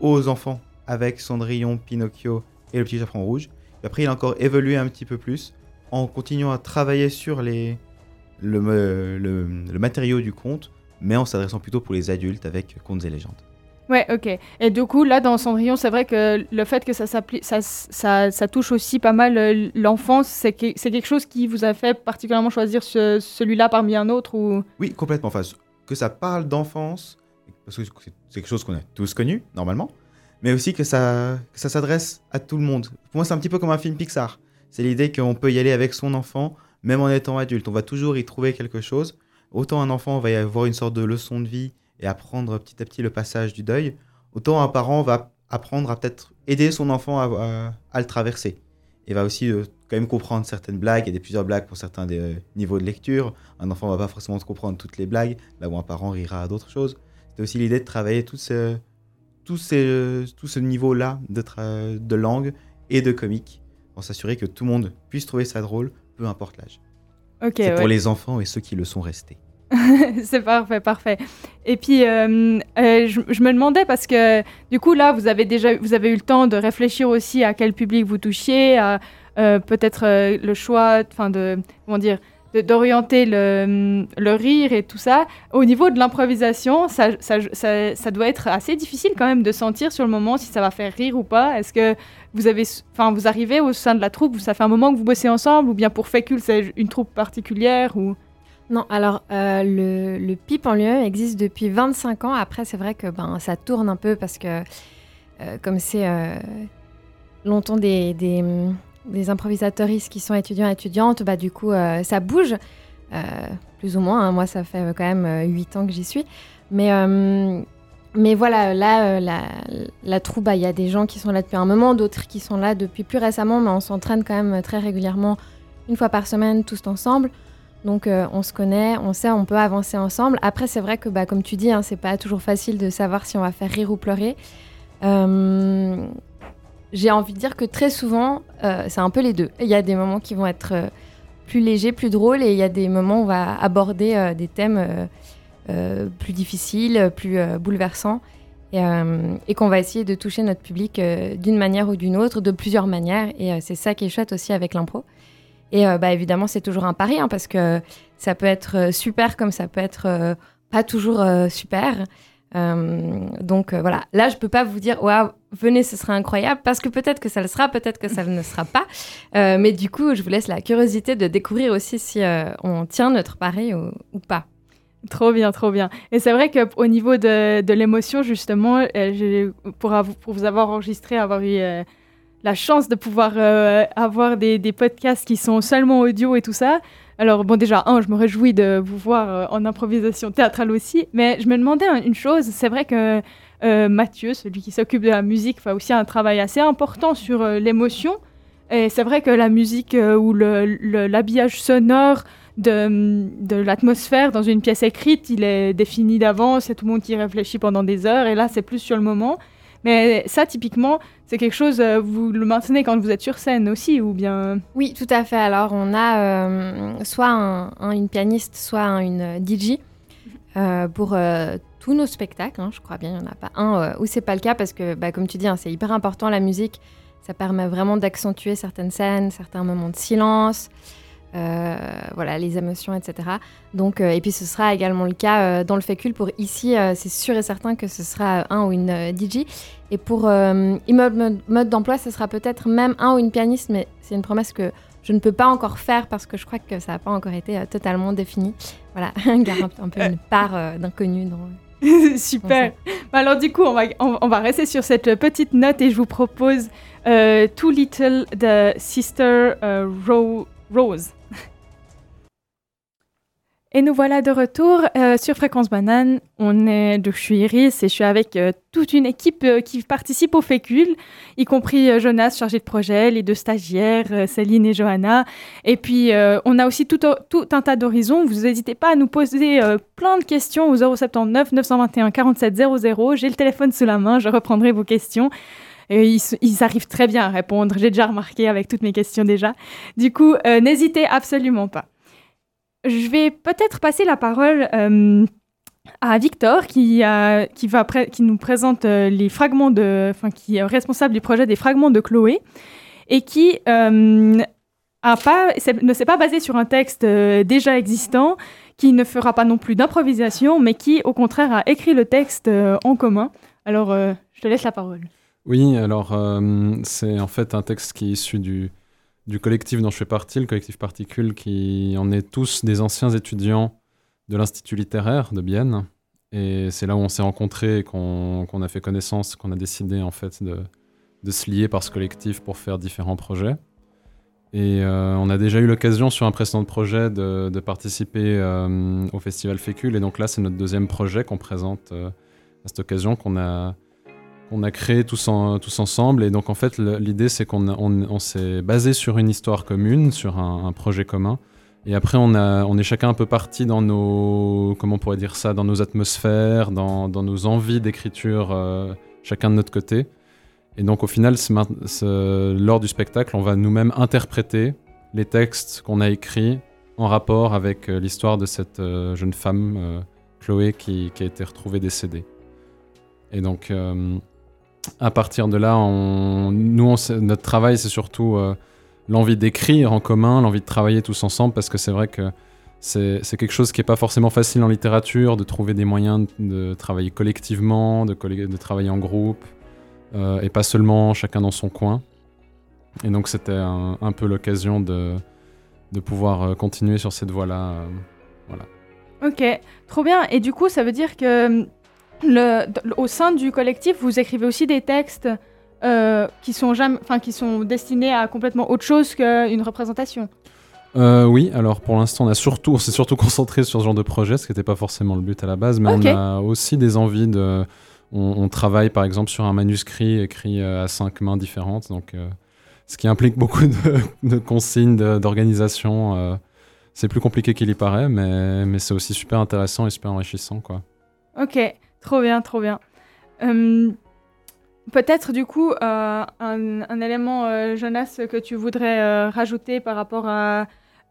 aux enfants, avec Cendrillon, Pinocchio et le petit chaperon rouge. Et après, il a encore évolué un petit peu plus en continuant à travailler sur les, le, le, le matériau du conte, mais en s'adressant plutôt pour les adultes avec Contes et légendes. Ouais, ok. Et du coup, là, dans Cendrillon, c'est vrai que le fait que ça, ça, ça, ça touche aussi pas mal euh, l'enfance, c'est que, quelque chose qui vous a fait particulièrement choisir ce, celui-là parmi un autre ou... Oui, complètement. Enfin, que ça parle d'enfance, parce que c'est quelque chose qu'on a tous connu, normalement, mais aussi que ça, ça s'adresse à tout le monde. Pour moi, c'est un petit peu comme un film Pixar. C'est l'idée qu'on peut y aller avec son enfant, même en étant adulte. On va toujours y trouver quelque chose. Autant un enfant va y avoir une sorte de leçon de vie et apprendre petit à petit le passage du deuil, autant un parent va apprendre à peut-être aider son enfant à, le traverser. Et va aussi euh, quand même comprendre certaines blagues. Il y a plusieurs blagues pour certains des, euh, niveaux de lecture. Un enfant va pas forcément comprendre toutes les blagues, là où un parent rira à d'autres choses. C'était aussi l'idée de travailler tout ce, tout ces, tout ce niveau-là de, de langue et de comique, pour s'assurer que tout le monde puisse trouver ça drôle, peu importe l'âge. Ok, C'est ouais. pour les enfants et ceux qui le sont restés. c'est parfait, parfait. Et puis, euh, euh, je, je me demandais parce que du coup, là, vous avez déjà vous avez eu le temps de réfléchir aussi à quel public vous touchiez, à euh, peut-être le choix, enfin, de comment dire, d'orienter le, rire et tout ça. Au niveau de l'improvisation, ça, doit être assez difficile quand même de sentir sur le moment si ça va faire rire ou pas. Est-ce que vous avez, vous arrivez au sein de la troupe, ça fait un moment que vous bossez ensemble, ou bien pour Fécule, c'est une troupe particulière ou? Non, alors euh, le, le PIP en lui-même existe depuis 25 ans. Après, c'est vrai que ben, ça tourne un peu parce que, euh, comme c'est euh, longtemps des, des improvisatoristes qui sont étudiants et étudiantes, bah, du coup, euh, ça bouge, euh, plus ou moins. hein. Moi, ça fait euh, quand même euh, 8 ans que j'y suis. Mais, euh, mais voilà, là, euh, la, troupe, bah, il y a des gens qui sont là depuis un moment, d'autres qui sont là depuis plus récemment, mais on s'entraîne quand même très régulièrement, une fois par semaine, tous ensemble. Donc euh, on se connaît, on sait, on peut avancer ensemble. Après c'est vrai que bah, comme tu dis, hein, c'est pas toujours facile de savoir si on va faire rire ou pleurer. Euh, J'ai envie de dire que très souvent euh, c'est un peu les deux. Il y a des moments qui vont être euh, plus légers, plus drôles, et il y a des moments où on va aborder euh, des thèmes plus difficiles, plus bouleversants, et, qu'on va essayer de toucher notre public d'une manière ou d'une autre, de plusieurs manières. Et c'est ça qui est chouette aussi avec l'impro. Et bah, évidemment, c'est toujours un pari, hein, parce que ça peut être super comme ça peut être pas toujours super. Euh, donc euh, voilà, là, je peux pas vous dire, waouh, venez, ce sera incroyable, parce que peut-être que ça le sera, peut-être que ça ne sera pas. Euh, mais du coup, je vous laisse la curiosité de découvrir aussi si on tient notre pari ou, pas. Trop bien, trop bien. Et c'est vrai qu'au niveau de, l'émotion, justement, pour, vous avoir enregistré, avoir eu la chance de pouvoir avoir des podcasts qui sont seulement audio et tout ça. Alors, bon, déjà, un, je me réjouis de vous voir euh, en improvisation théâtrale aussi, mais je me demandais un- une chose. C'est vrai que euh, Mathieu, celui qui s'occupe de la musique, fait aussi un travail assez important sur euh, l'émotion. Et c'est vrai que la musique ou l'habillage sonore de, de l'atmosphère dans une pièce écrite, il est défini d'avance, c'est tout le monde qui réfléchit pendant des heures, et là c'est plus sur le moment. Mais ça, typiquement, c'est quelque chose, euh, vous le maintenez quand vous êtes sur scène aussi, ou bien... Oui, tout à fait. Alors, on a euh, soit un- un- une pianiste, soit un- une DJ euh, pour euh, tous nos spectacles. hein. je crois bien, il n'y en a pas un où c'est pas le cas parce que, bah, comme tu dis, hein, c'est hyper important la musique. Ça permet vraiment d'accentuer certaines scènes, certains moments de silence, voilà, les émotions, etc. Donc, euh, et puis ce sera également le cas euh, dans le fécule. Pour ici, euh, c'est sûr et certain que ce sera un ou une euh, DJ. Et pour euh, immeuble mode, d'emploi, ce sera peut-être même un ou une pianiste, mais c'est une promesse que je ne peux pas encore faire parce que je crois que ça n'a pas encore été euh, totalement défini. Voilà, garde un, un peu une part euh, d'inconnu dans. Super. Bah alors du coup, on va, on, on va rester sur cette petite note et je vous propose euh, Too Little de Sister euh, Ro- Rose. Et nous voilà de retour euh, sur Fréquence Banane. On est, je suis Iris et je suis avec euh, toute une équipe euh, qui participe au fécule, y compris Jonas, chargé de projet, les deux stagiaires, Céline et Johanna. Et puis, on a aussi tout, un tas d'horizons. Vous n'hésitez pas à nous poser plein de questions au 079 921 47 00. J'ai le téléphone sous la main, je reprendrai vos questions. Ils, ils arrivent très bien à répondre. J'ai déjà remarqué avec toutes mes questions déjà. Du coup, n'hésitez absolument pas. Je vais peut-être passer la parole euh, à Victor qui, va qui nous présente euh, les fragments de, enfin, qui est responsable du projet des fragments de Chloé et qui euh, a pas, ne s'est pas basé sur un texte déjà existant, qui ne fera pas non plus d'improvisation, mais qui au contraire a écrit le texte en commun. Alors, je te laisse la parole. Oui, alors c'est en fait un texte qui est issu du, du collectif dont je fais partie, le collectif Particule, qui en est tous des anciens étudiants de l'Institut littéraire de Bienne. Et c'est là où on s'est rencontrés qu'on a fait connaissance, qu'on a décidé en fait de, se lier par ce collectif pour faire différents projets. Et euh, on a déjà eu l'occasion sur un précédent projet de, de participer euh, au festival Fécule. Et donc là, c'est notre deuxième projet qu'on présente euh, à cette occasion qu'on a, qu'on a créé tous, en- tous ensemble. Et donc en fait, l'idée, c'est qu'on on, on s'est basé sur une histoire commune, sur un, projet commun. Et après, on, on est chacun un peu parti dans nos, comment on pourrait dire ça, dans nos atmosphères, dans, nos envies d'écriture, euh, chacun de notre côté. Et donc au final, lors du spectacle, on va nous-mêmes interpréter les textes qu'on a écrits en rapport avec l'histoire de cette jeune femme, Chloé, qui, a été retrouvée décédée. Et donc à partir de là, nous, notre travail, c'est surtout l'envie d'écrire en commun, l'envie de travailler tous ensemble, parce que c'est vrai que c'est quelque chose qui n'est pas forcément facile en littérature, de trouver des moyens de travailler collectivement, de, travailler en groupe, euh, et pas seulement chacun dans son coin. Et donc c'était un, peu l'occasion de, pouvoir euh, continuer sur cette voie-là. Euh, voilà. Ok, trop bien. Et du coup, ça veut dire que le, au sein du collectif, vous écrivez aussi des textes qui, sont jamais, qui sont destinés à complètement autre chose qu'une représentation euh, oui, alors pour l'instant, on a surtout, s'est surtout concentré sur ce genre de projet, ce qui n'était pas forcément le but à la base, mais on a aussi des envies de. On, travaille par exemple sur un manuscrit écrit euh, à cinq mains différentes, donc euh, ce qui implique beaucoup de, consignes, d'organisation. c'est plus compliqué qu'il y paraît, mais, mais c'est aussi super intéressant et super enrichissant, quoi. Ok, trop bien, trop bien. Hum, peut-être du coup un, un, élément, Jonas, que tu voudrais rajouter par rapport à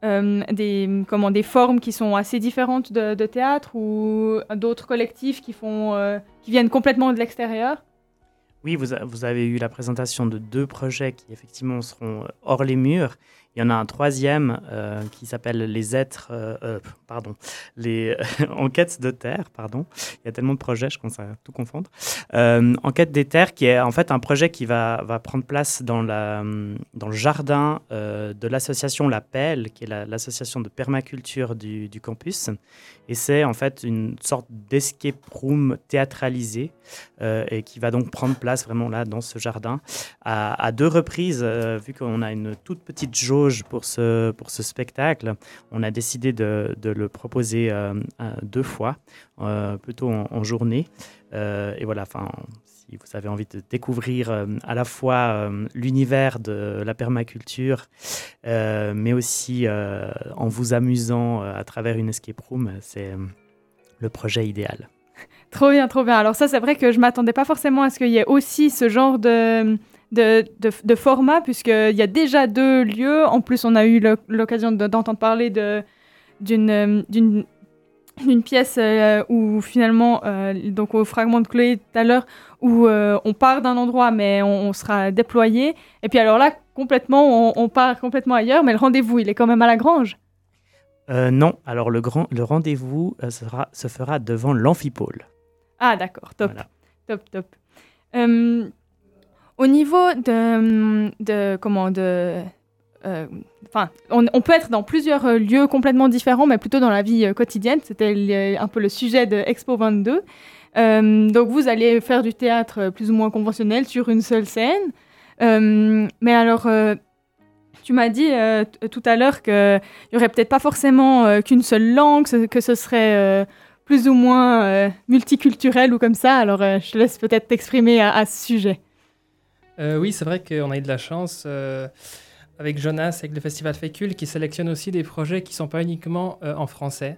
euh, des, comment, des formes qui sont assez différentes de, théâtre ou d'autres collectifs qui, font, euh, qui viennent complètement de l'extérieur? Oui, vous, vous, avez eu la présentation de deux projets qui effectivement seront hors les murs il y en a un troisième euh, qui s'appelle Les êtres, euh, euh, pardon, les enquêtes de terre, pardon. Il y a tellement de projets, je commence à tout confondre. Enquête des terres, qui est en fait un projet qui va, va prendre place dans, la, dans le jardin de l'association La Pelle, qui est l'association de permaculture du, campus. Et c'est en fait une sorte d'escape room théâtralisé et qui va donc prendre place vraiment là dans ce jardin à, à deux reprises, vu qu'on a une toute petite jauge pour ce, spectacle, on a décidé de, de le proposer euh, deux fois, euh, plutôt en, journée. Euh, et voilà, enfin, si vous avez envie de découvrir à la fois l'univers de la permaculture, mais aussi en vous amusant à travers une escape room, c'est le projet idéal. Trop bien, trop bien. Alors ça, c'est vrai que je m'attendais pas forcément à ce qu'il y ait aussi ce genre de de, de, format, puisqu'il y a déjà deux lieux. En plus, on a eu l'occasion d'entendre parler d'une d'une pièce euh, où finalement, euh, donc au fragment de Chloé tout à l'heure, où euh, on part d'un endroit mais on, sera déployé. Et puis alors là, complètement, on, part complètement ailleurs, mais le rendez-vous, il est quand même à la grange. non, alors le, grand, le rendez-vous sera, se fera devant l'amphipôle. Ah d'accord, top, top, top. Au niveau de, comment de euh, Enfin, on, peut être dans plusieurs euh, lieux complètement différents, mais plutôt dans la vie euh, quotidienne. C'était un peu le sujet de Expo 22. donc, vous allez faire du théâtre plus ou moins conventionnel sur une seule scène. mais alors, tu m'as dit tout à l'heure qu'il n'y aurait peut-être pas forcément qu'une seule langue, que ce serait plus ou moins multiculturel ou comme ça. Alors, je te laisse peut-être t'exprimer à ce sujet. Euh, oui, c'est vrai qu'on a eu de la chance euh, avec Jonas, avec le Festival Fécule, qui sélectionne aussi des projets qui ne sont pas uniquement euh, en français.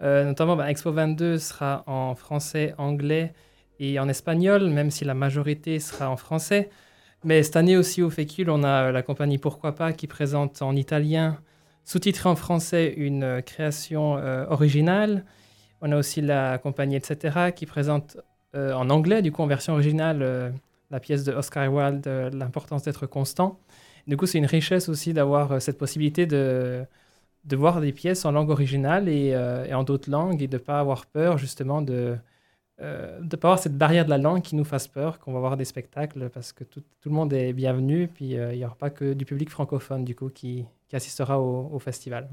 notamment, bah, Expo 22 sera en français, anglais et en espagnol, même si la majorité sera en français. Mais cette année aussi au Fécule, on a la compagnie Pourquoi pas qui présente en italien, sous-titré en français, une création originale. On a aussi la compagnie Etc. qui présente en anglais, du coup en version originale la pièce de Oscar Wilde, euh, L'importance d'être constant. Du coup, c'est une richesse aussi d'avoir euh, cette possibilité de, de voir des pièces en langue originale et, euh, en d'autres langues et de ne pas avoir peur justement de ne pas avoir cette barrière de la langue qui nous fasse peur, qu'on va voir des spectacles parce que tout, tout le monde est bienvenu, puis il n'y aura pas que du public francophone du coup qui, qui assistera au, au festival.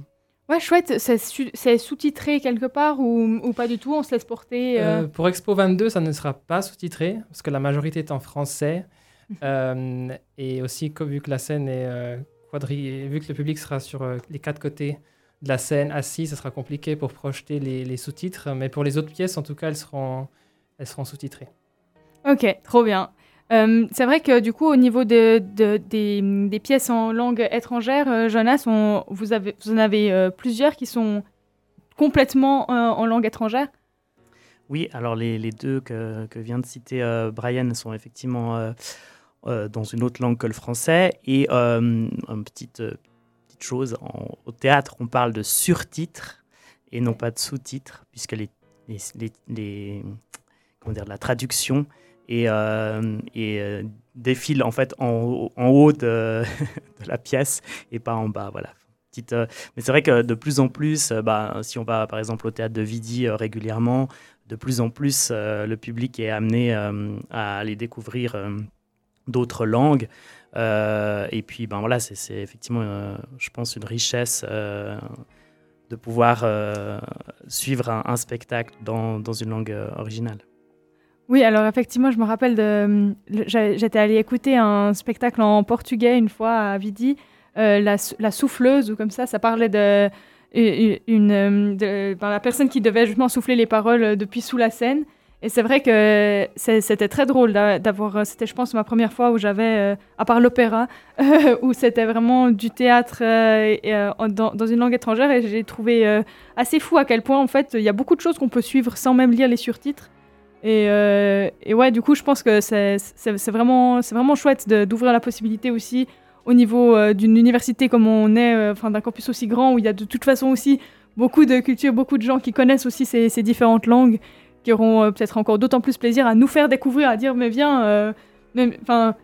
Ouais, chouette. C'est sous-titré quelque part ou, pas du tout On se laisse porter euh? Euh, Pour Expo 22, ça ne sera pas sous-titré parce que la majorité est en français. Euh, et aussi, vu que la scène est quadrillée, vu que le public sera sur les quatre côtés de la scène assis, ça sera compliqué pour projeter les, les sous-titres. Mais pour les autres pièces, en tout cas, elles seront, elles seront sous-titrées. Ok, trop bien. Euh, c'est vrai que du coup, au niveau de, des, pièces en langue étrangère, euh, Jonas, vous, en avez euh, plusieurs qui sont complètement en langue étrangère? Oui, alors les, deux que, vient de citer Brian sont effectivement dans une autre langue que le français. Et une petite, chose, au théâtre, on parle de surtitres et non pas de sous-titres, puisque la traduction et, et défile en fait en, en haut de, la pièce et pas en bas. Voilà. Petite, euh, mais c'est vrai que de plus en plus, euh, bah, si on va par exemple au théâtre de Vidi euh, régulièrement, de plus en plus le public est amené à aller découvrir d'autres langues. et puis ben voilà, c'est effectivement, je pense, une richesse de pouvoir suivre un, un spectacle dans, dans, une langue originale. Oui, alors effectivement, je me rappelle de. J'étais allée écouter un spectacle en portugais une fois à Vidi, euh, la, souffleuse ou comme ça, ça parlait de. Ben, la personne qui devait justement souffler les paroles euh, depuis sous la scène. Et c'est vrai que c'était très drôle d'avoir. Euh, c'était, je pense, ma première fois où j'avais, à part l'opéra, où c'était vraiment du théâtre dans, une langue étrangère. Et j'ai trouvé assez fou à quel point, en fait, il y a beaucoup de choses qu'on peut suivre sans même lire les surtitres. Euh, et, ouais, du coup, je pense que c'est vraiment, vraiment chouette d'ouvrir la possibilité aussi au niveau euh, d'une université comme on est, euh, d'un campus aussi grand où il y a de toute façon aussi beaucoup de cultures, beaucoup de gens qui connaissent aussi ces, différentes langues, qui auront peut-être encore d'autant plus plaisir à nous faire découvrir, à dire mais viens, enfin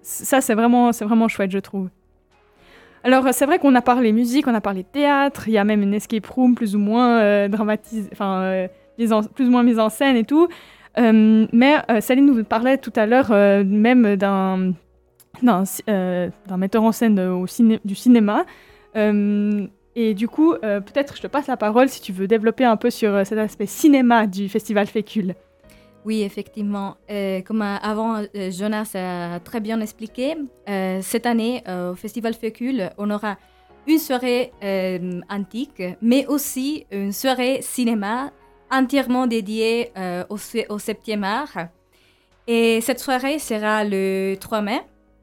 ça c'est vraiment, vraiment chouette je trouve. Alors c'est vrai qu'on a parlé musique, on a parlé théâtre, il y a même une escape room plus ou moins dramatisée, plus ou moins mise en scène et tout. Euh, mais euh, Saline nous parlait tout à l'heure euh, même d'un metteur en scène du cinéma. et du coup, peut-être je te passe la parole si tu veux développer un peu sur cet aspect cinéma du festival Fécule. Oui, effectivement. comme avant, Jonas a très bien expliqué, cette année, au Festival Fécule, on aura une soirée antique, mais aussi une soirée cinéma entièrement dédié euh, au, au 7e art. Et cette soirée sera le 3 mai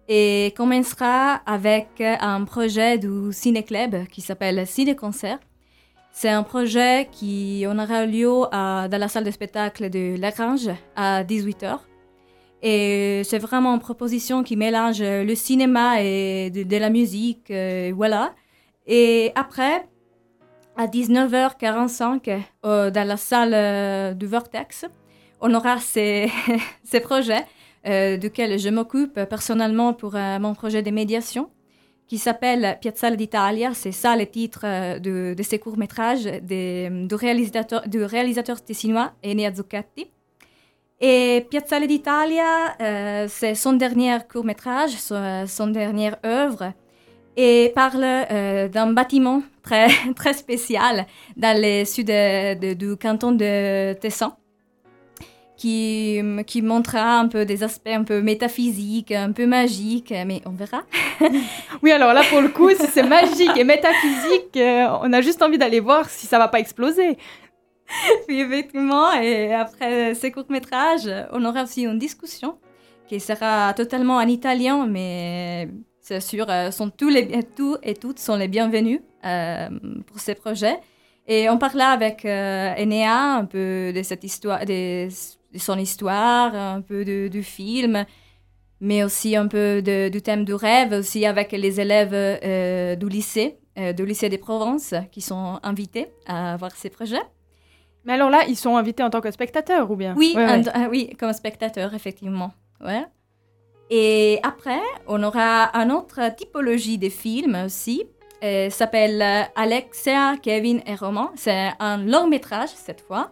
et commencera avec un projet du Ciné Club qui s'appelle Ciné Concert. C'est un projet qui aura lieu dans la salle de spectacle de Lagrange à 18h. Et c'est vraiment une proposition qui mélange le cinéma et de, la musique, euh, voilà. Et après, à 19h45 euh, dans la salle euh, du Vortex. On aura ces, ces projets euh, duquel je m'occupe personnellement pour euh, mon projet de médiation qui s'appelle Piazzale d'Italia. C'est ça le titre de, de ces courts-métrages du réalisateur, du réalisateur tessinois Enea Zuccatti. Et Piazzale d'Italia, c'est son dernier court-métrage, son, dernière œuvre et parle d'un bâtiment très, très spécial dans le sud du canton de Tesson qui, qui montrera un peu des aspects un peu métaphysiques, un peu magiques, mais on verra. oui, alors là, pour le coup, si c'est magique et métaphysique, euh, on a juste envie d'aller voir si ça va pas exploser. oui, effectivement, et après ces courts-métrages, on aura aussi une discussion qui sera totalement en italien, mais c'est sûr, euh, sont tous, les, tous et toutes sont les bienvenus euh, pour ces projets. Et on parla avec euh, Enea un peu de cette histoire, de, son histoire, un peu du film, mais aussi un peu du thème du rêve, aussi avec les élèves du lycée, du lycée des Provences, qui sont invités à voir ces projets. Mais alors là, ils sont invités en tant que spectateurs ou bien? Oui, oui comme spectateurs, effectivement. Ouais. Et après, on aura une autre typologie de films aussi. Euh, s'appelle Alexia, Kevin et Roman. C'est un long métrage cette fois,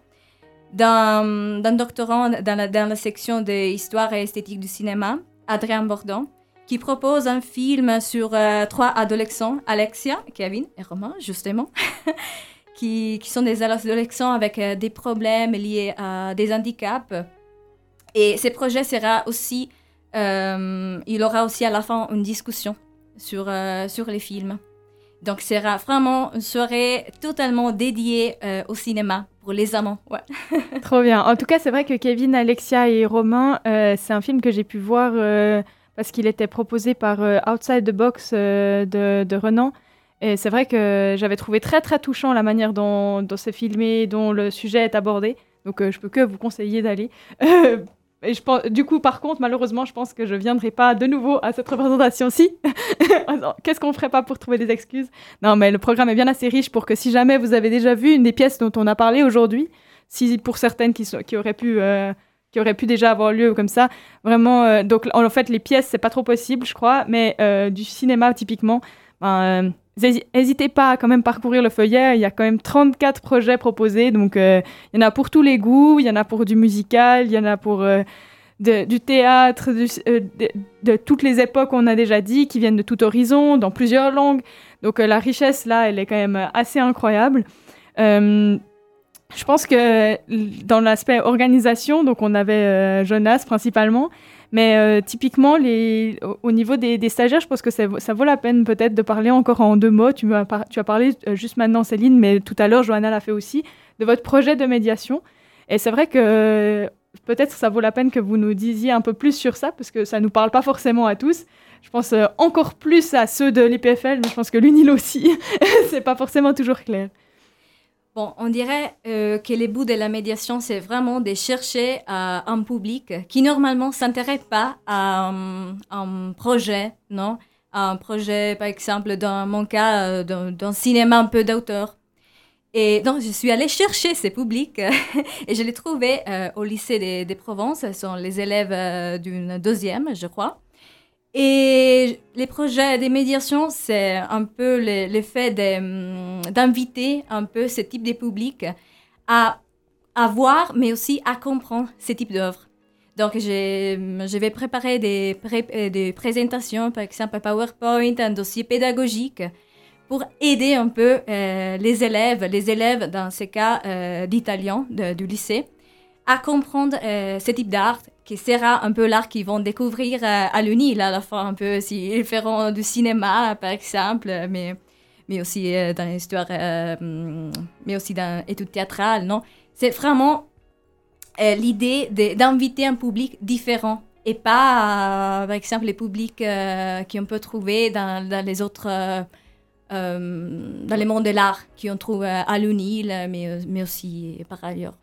d'un doctorant dans la, section d'histoire et esthétique du cinéma, Adrien Bordon, qui propose un film sur euh, trois adolescents, Alexia, Kevin et Roman, justement, qui, qui, sont des adolescents avec euh, des problèmes liés à des handicaps. Et ce projet sera aussi euh, il aura aussi à la fin une discussion sur, euh, sur les films. Donc, ce sera vraiment une soirée totalement dédiée euh, au cinéma pour les amants. Ouais. Trop bien. En tout cas, c'est vrai que Kevin, Alexia et Romain, c'est un film que j'ai pu voir parce qu'il était proposé par Outside the Box de, de, Renan. Et c'est vrai que j'avais trouvé très très touchant la manière dont, dont c'est filmé, dont le sujet est abordé. Donc je peux que vous conseiller d'aller. Et je pense, du coup, par contre, malheureusement, je pense que je viendrai pas de nouveau à cette représentation-ci. Qu'est-ce qu'on ferait pas pour trouver des excuses? Non, mais le programme est bien assez riche pour que si jamais vous avez déjà vu une des pièces dont on a parlé aujourd'hui, si pour certaines qui, auraient pu euh, qui auraient pu déjà avoir lieu comme ça, vraiment. euh, donc en fait, les pièces c'est pas trop possible, je crois, mais euh, du cinéma typiquement. Ben, N'hésitez pas à quand même parcourir le feuillet. Il y a quand même 34 projets proposés. Donc, euh, il y en a pour tous les goûts. Il y en a pour du musical. Il y en a pour euh, du théâtre, euh, de, de toutes les époques, on a déjà dit, qui viennent de tout horizon, dans plusieurs langues. Donc, la richesse, là, elle est quand même assez incroyable. Je pense que dans l'aspect organisation, donc on avait Jonas principalement, mais euh, typiquement, au, au niveau des, stagiaires, je pense que ça, vaut- la peine peut-être de parler encore en deux mots. Tu, as parlé euh, juste maintenant, Céline, mais tout à l'heure, Johanna l'a fait aussi, de votre projet de médiation. Et c'est vrai que peut-être ça vaut la peine que vous nous disiez un peu plus sur ça, parce que ça ne nous parle pas forcément à tous. Je pense euh, encore plus à ceux de l'EPFL, mais je pense que l'UNIL aussi. c'est pas forcément toujours clair. Bon, on dirait euh, que le bout de la médiation, c'est vraiment de chercher euh, un public qui normalement s'intéresse pas à un, un projet, non? Un projet, par exemple, dans mon cas, euh, d'un cinéma un peu d'auteur. Et donc, je suis allée chercher ces publics et je les trouvais euh, au lycée des, des Provences. Ce sont les élèves euh, d'une deuxième, je crois. Et les projets des médiations, c'est un peu le, le hum, d'inviter un peu ce type de public à, voir, mais aussi à comprendre ce type d'œuvres. Donc, je vais préparer des, euh, présentations, par exemple PowerPoint, un dossier pédagogique, pour aider un peu euh, les élèves, les élèves dans ce cas euh, d'italien du lycée, à comprendre euh, ce type d'art qui sera un peu l'art qu'ils vont découvrir euh, à l'UNIL à la fin, un peu s'ils feront du cinéma, par exemple, mais, mais aussi euh, dans l'histoire, euh, mais aussi dans l'étude théâtrale, non? C'est vraiment l'idée d'inviter un public différent et pas, par exemple, les publics qu'on peut trouver dans, les autres... dans les mondes de l'art qu'on trouve à l'UNIL, mais, mais aussi par ailleurs.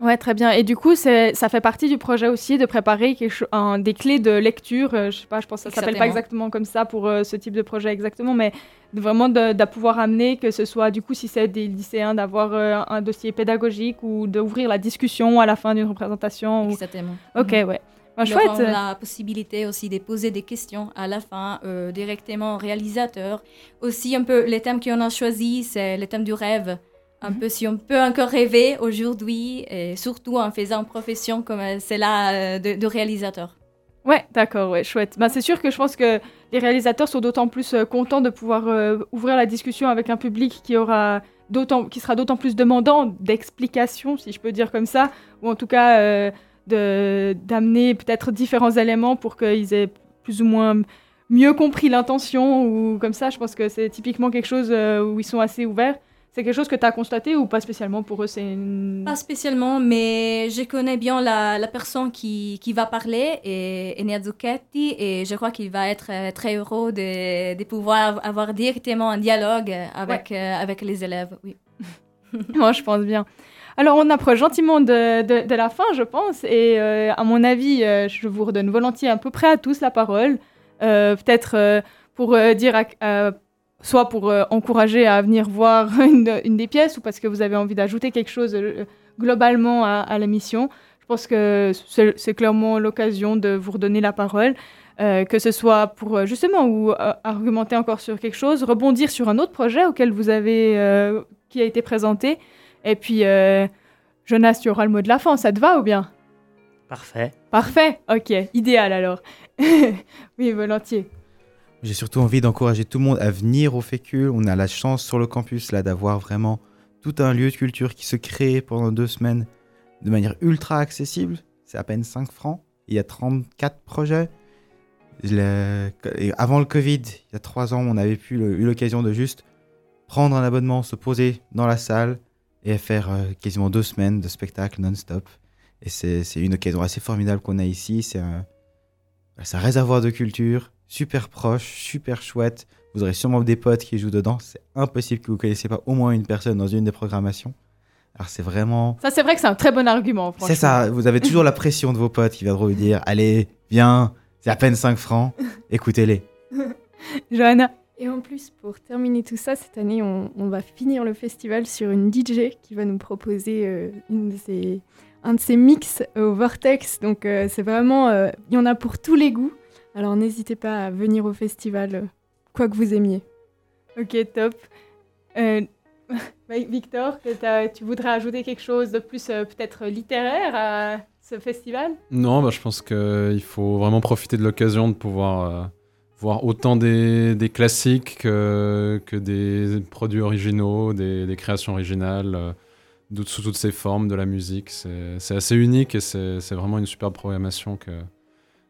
Ouais, très bien. Et du coup, c'est- ça fait partie du projet aussi de préparer quelque cho- un- des clés de lecture. euh, je sais pas, je pense que ça s'appelle pas Exactement. exactement comme ça pour euh, ce type de projet exactement, mais vraiment de, de pouvoir amener que ce soit, du coup, si c'est des lycéens, d'avoir euh, un dossier pédagogique ou d'ouvrir la discussion à la fin d'une représentation. Ou... Exactement. Ok, Mhm. ouais. Bah, chouette. la possibilité aussi de poser des questions à la fin euh, directement au réalisateur. Aussi, un peu, les thèmes qu'on a choisis, c'est le thème du rêve. Un peu si on peut encore rêver aujourd'hui, et surtout en faisant profession comme euh, c'est là euh, de, réalisateur. Ouais, d'accord, ouais, chouette. Bah, c'est sûr que je pense que les réalisateurs sont d'autant plus euh, contents de pouvoir ouvrir la discussion avec un public qui aura d'autant, qui sera d'autant plus demandant d'explications, si je peux dire comme ça, ou en tout cas de d'amener peut-être différents éléments pour qu'ils aient plus ou moins mieux compris l'intention ou comme ça. Je pense que c'est typiquement quelque chose où ils sont assez ouverts. C'est quelque chose que tu as constaté ou pas spécialement pour eux C'est une... Pas spécialement, mais je connais bien la, la personne qui, qui va parler, et Enea Zucchetti, et je crois qu'il va être euh, très heureux de, de pouvoir avoir directement un dialogue avec, euh, avec les élèves. Oui. Moi, je pense bien. Alors, on approche gentiment de, de- de la fin, je pense. Et euh, à mon avis, euh, je vous redonne volontiers à peu près à tous la parole. Peut-être pour dire, à- à- soit pour euh, encourager à venir voir une, une des pièces, ou parce que vous avez envie d'ajouter quelque chose euh, globalement à, à l'émission. Je pense que c'est clairement l'occasion de vous redonner la parole. euh, que ce soit pour justement ou argumenter encore sur quelque chose, rebondir sur un autre projet auquel vous avez qui a été présenté, et puis Jonas, tu auras le mot de la fin, ça te va ou bien? Parfait. Parfait, ok, idéal alors. oui, volontiers. J'ai surtout envie d'encourager tout le monde à venir au Fécule. On a la chance sur le campus là d'avoir vraiment tout un lieu de culture qui se crée pendant deux semaines de manière ultra accessible. C'est à peine 5 francs. Il y a 34 projets. Avant le Covid, il y a 3 ans, on avait eu l'occasion de juste prendre un abonnement, se poser dans la salle et faire euh, quasiment deux semaines de spectacle non-stop. Et c'est une occasion assez formidable qu'on a ici. C'est un réservoir de culture, super proche, super chouette. Vous aurez sûrement des potes qui jouent dedans. C'est impossible que vous ne connaissiez pas au moins une personne dans une des programmations. Alors c'est vraiment... Ça, c'est vrai que c'est un très bon argument. C'est ça, vous avez toujours la pression de vos potes qui viendront vous dire, allez, viens, c'est à peine 5 francs, écoutez-les. Johanna Et en plus, pour terminer tout ça, cette année, on, on va finir le festival sur une DJ qui va nous proposer euh, une de ses, un de ses mix au Vortex. Donc euh, c'est vraiment, euh, il y en a pour tous les goûts. Alors n'hésitez pas à venir au festival, euh, quoi que vous aimiez. Ok, top. Euh, Victor, tu voudrais ajouter quelque chose de plus euh, peut-être littéraire à ce festival? Non, bah, je pense qu'il faut vraiment profiter de l'occasion de pouvoir euh, voir autant des, des classiques que, que des produits originaux, des, des créations originales, euh, de- sous toutes ces formes de la musique. C'est assez unique et c'est c'est vraiment une superbe programmation que,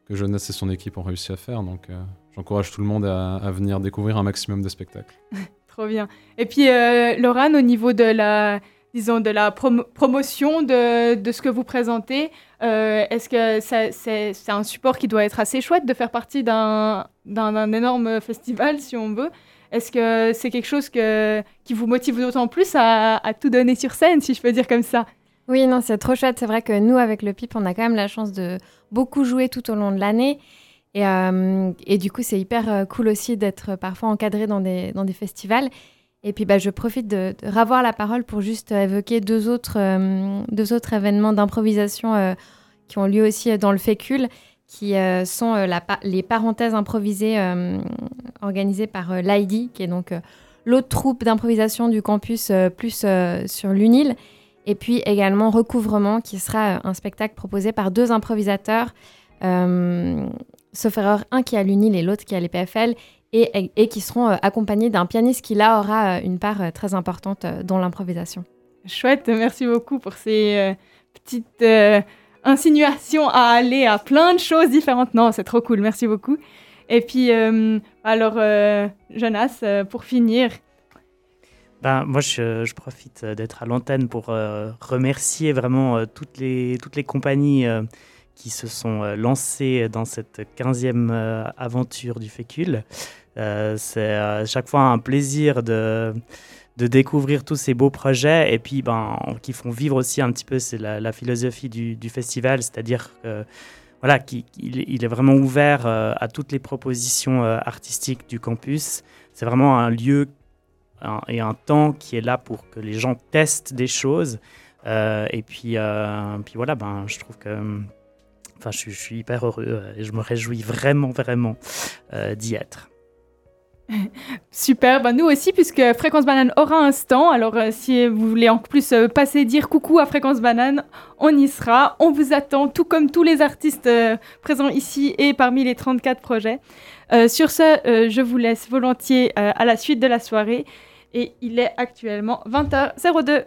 que Jonas et son équipe ont réussi à faire. Donc euh, j'encourage tout le monde à, venir découvrir un maximum de spectacles. Trop bien. Et puis, euh, au niveau de la, disons, de la promo- promotion de, de ce que vous présentez, euh, est-ce que c'est un support qui doit être assez chouette de faire partie d'un énorme festival, si on veut? Est-ce que c'est quelque chose que, qui vous motive d'autant plus à, à tout donner sur scène, si je peux dire comme ça? Oui, non, c'est trop chouette. C'est vrai que nous, avec le PIP, on a quand même la chance de beaucoup jouer tout au long de l'année. Et, euh, du coup, c'est hyper euh, cool aussi d'être parfois encadré dans des, festivals. Et puis, bah, je profite de, de ravoir la parole pour juste euh, évoquer deux autres, événements d'improvisation qui ont lieu aussi dans le Fécule, qui sont les parenthèses improvisées organisées par l'AIDI, qui est donc l'autre troupe d'improvisation du campus plus sur l'UNIL. Et puis également Recouvrement, qui sera euh, un spectacle proposé par deux improvisateurs, euh, sauf erreur, un qui à l'UNIL et l'autre qui à l'EPFL, et, et qui seront euh, accompagnés d'un pianiste qui là aura euh, une part très importante dans l'improvisation. Chouette, merci beaucoup pour ces petites insinuations à aller à plein de choses différentes. Non, c'est trop cool, merci beaucoup. Et puis, alors, Jonas, pour finir, Ben, moi, je, profite euh, d'être à l'antenne pour euh, remercier vraiment euh, toutes, les, toutes les compagnies qui se sont lancées dans cette 15e euh, aventure du fécule. C'est à chaque fois un plaisir de, de découvrir tous ces beaux projets et puis ben, qui font vivre aussi un petit peu la, philosophie du, festival, c'est-à-dire voilà, qu'il il- est vraiment ouvert à toutes les propositions artistiques du campus. C'est vraiment un lieu et un temps qui est là pour que les gens testent des choses. Euh, et puis, euh, puis voilà, ben, je trouve que enfin, je, suis- hyper heureux euh, et je me réjouis vraiment, vraiment d'y être. super, bah, nous aussi, puisque Fréquence Banane aura un stand. Alors, si vous voulez en plus passer dire coucou à Fréquence Banane, on y sera. On vous attend, tout comme tous les artistes présents ici et parmi les 34 projets. Sur ce, je vous laisse volontiers à la suite de la soirée. Et il est actuellement 20h02.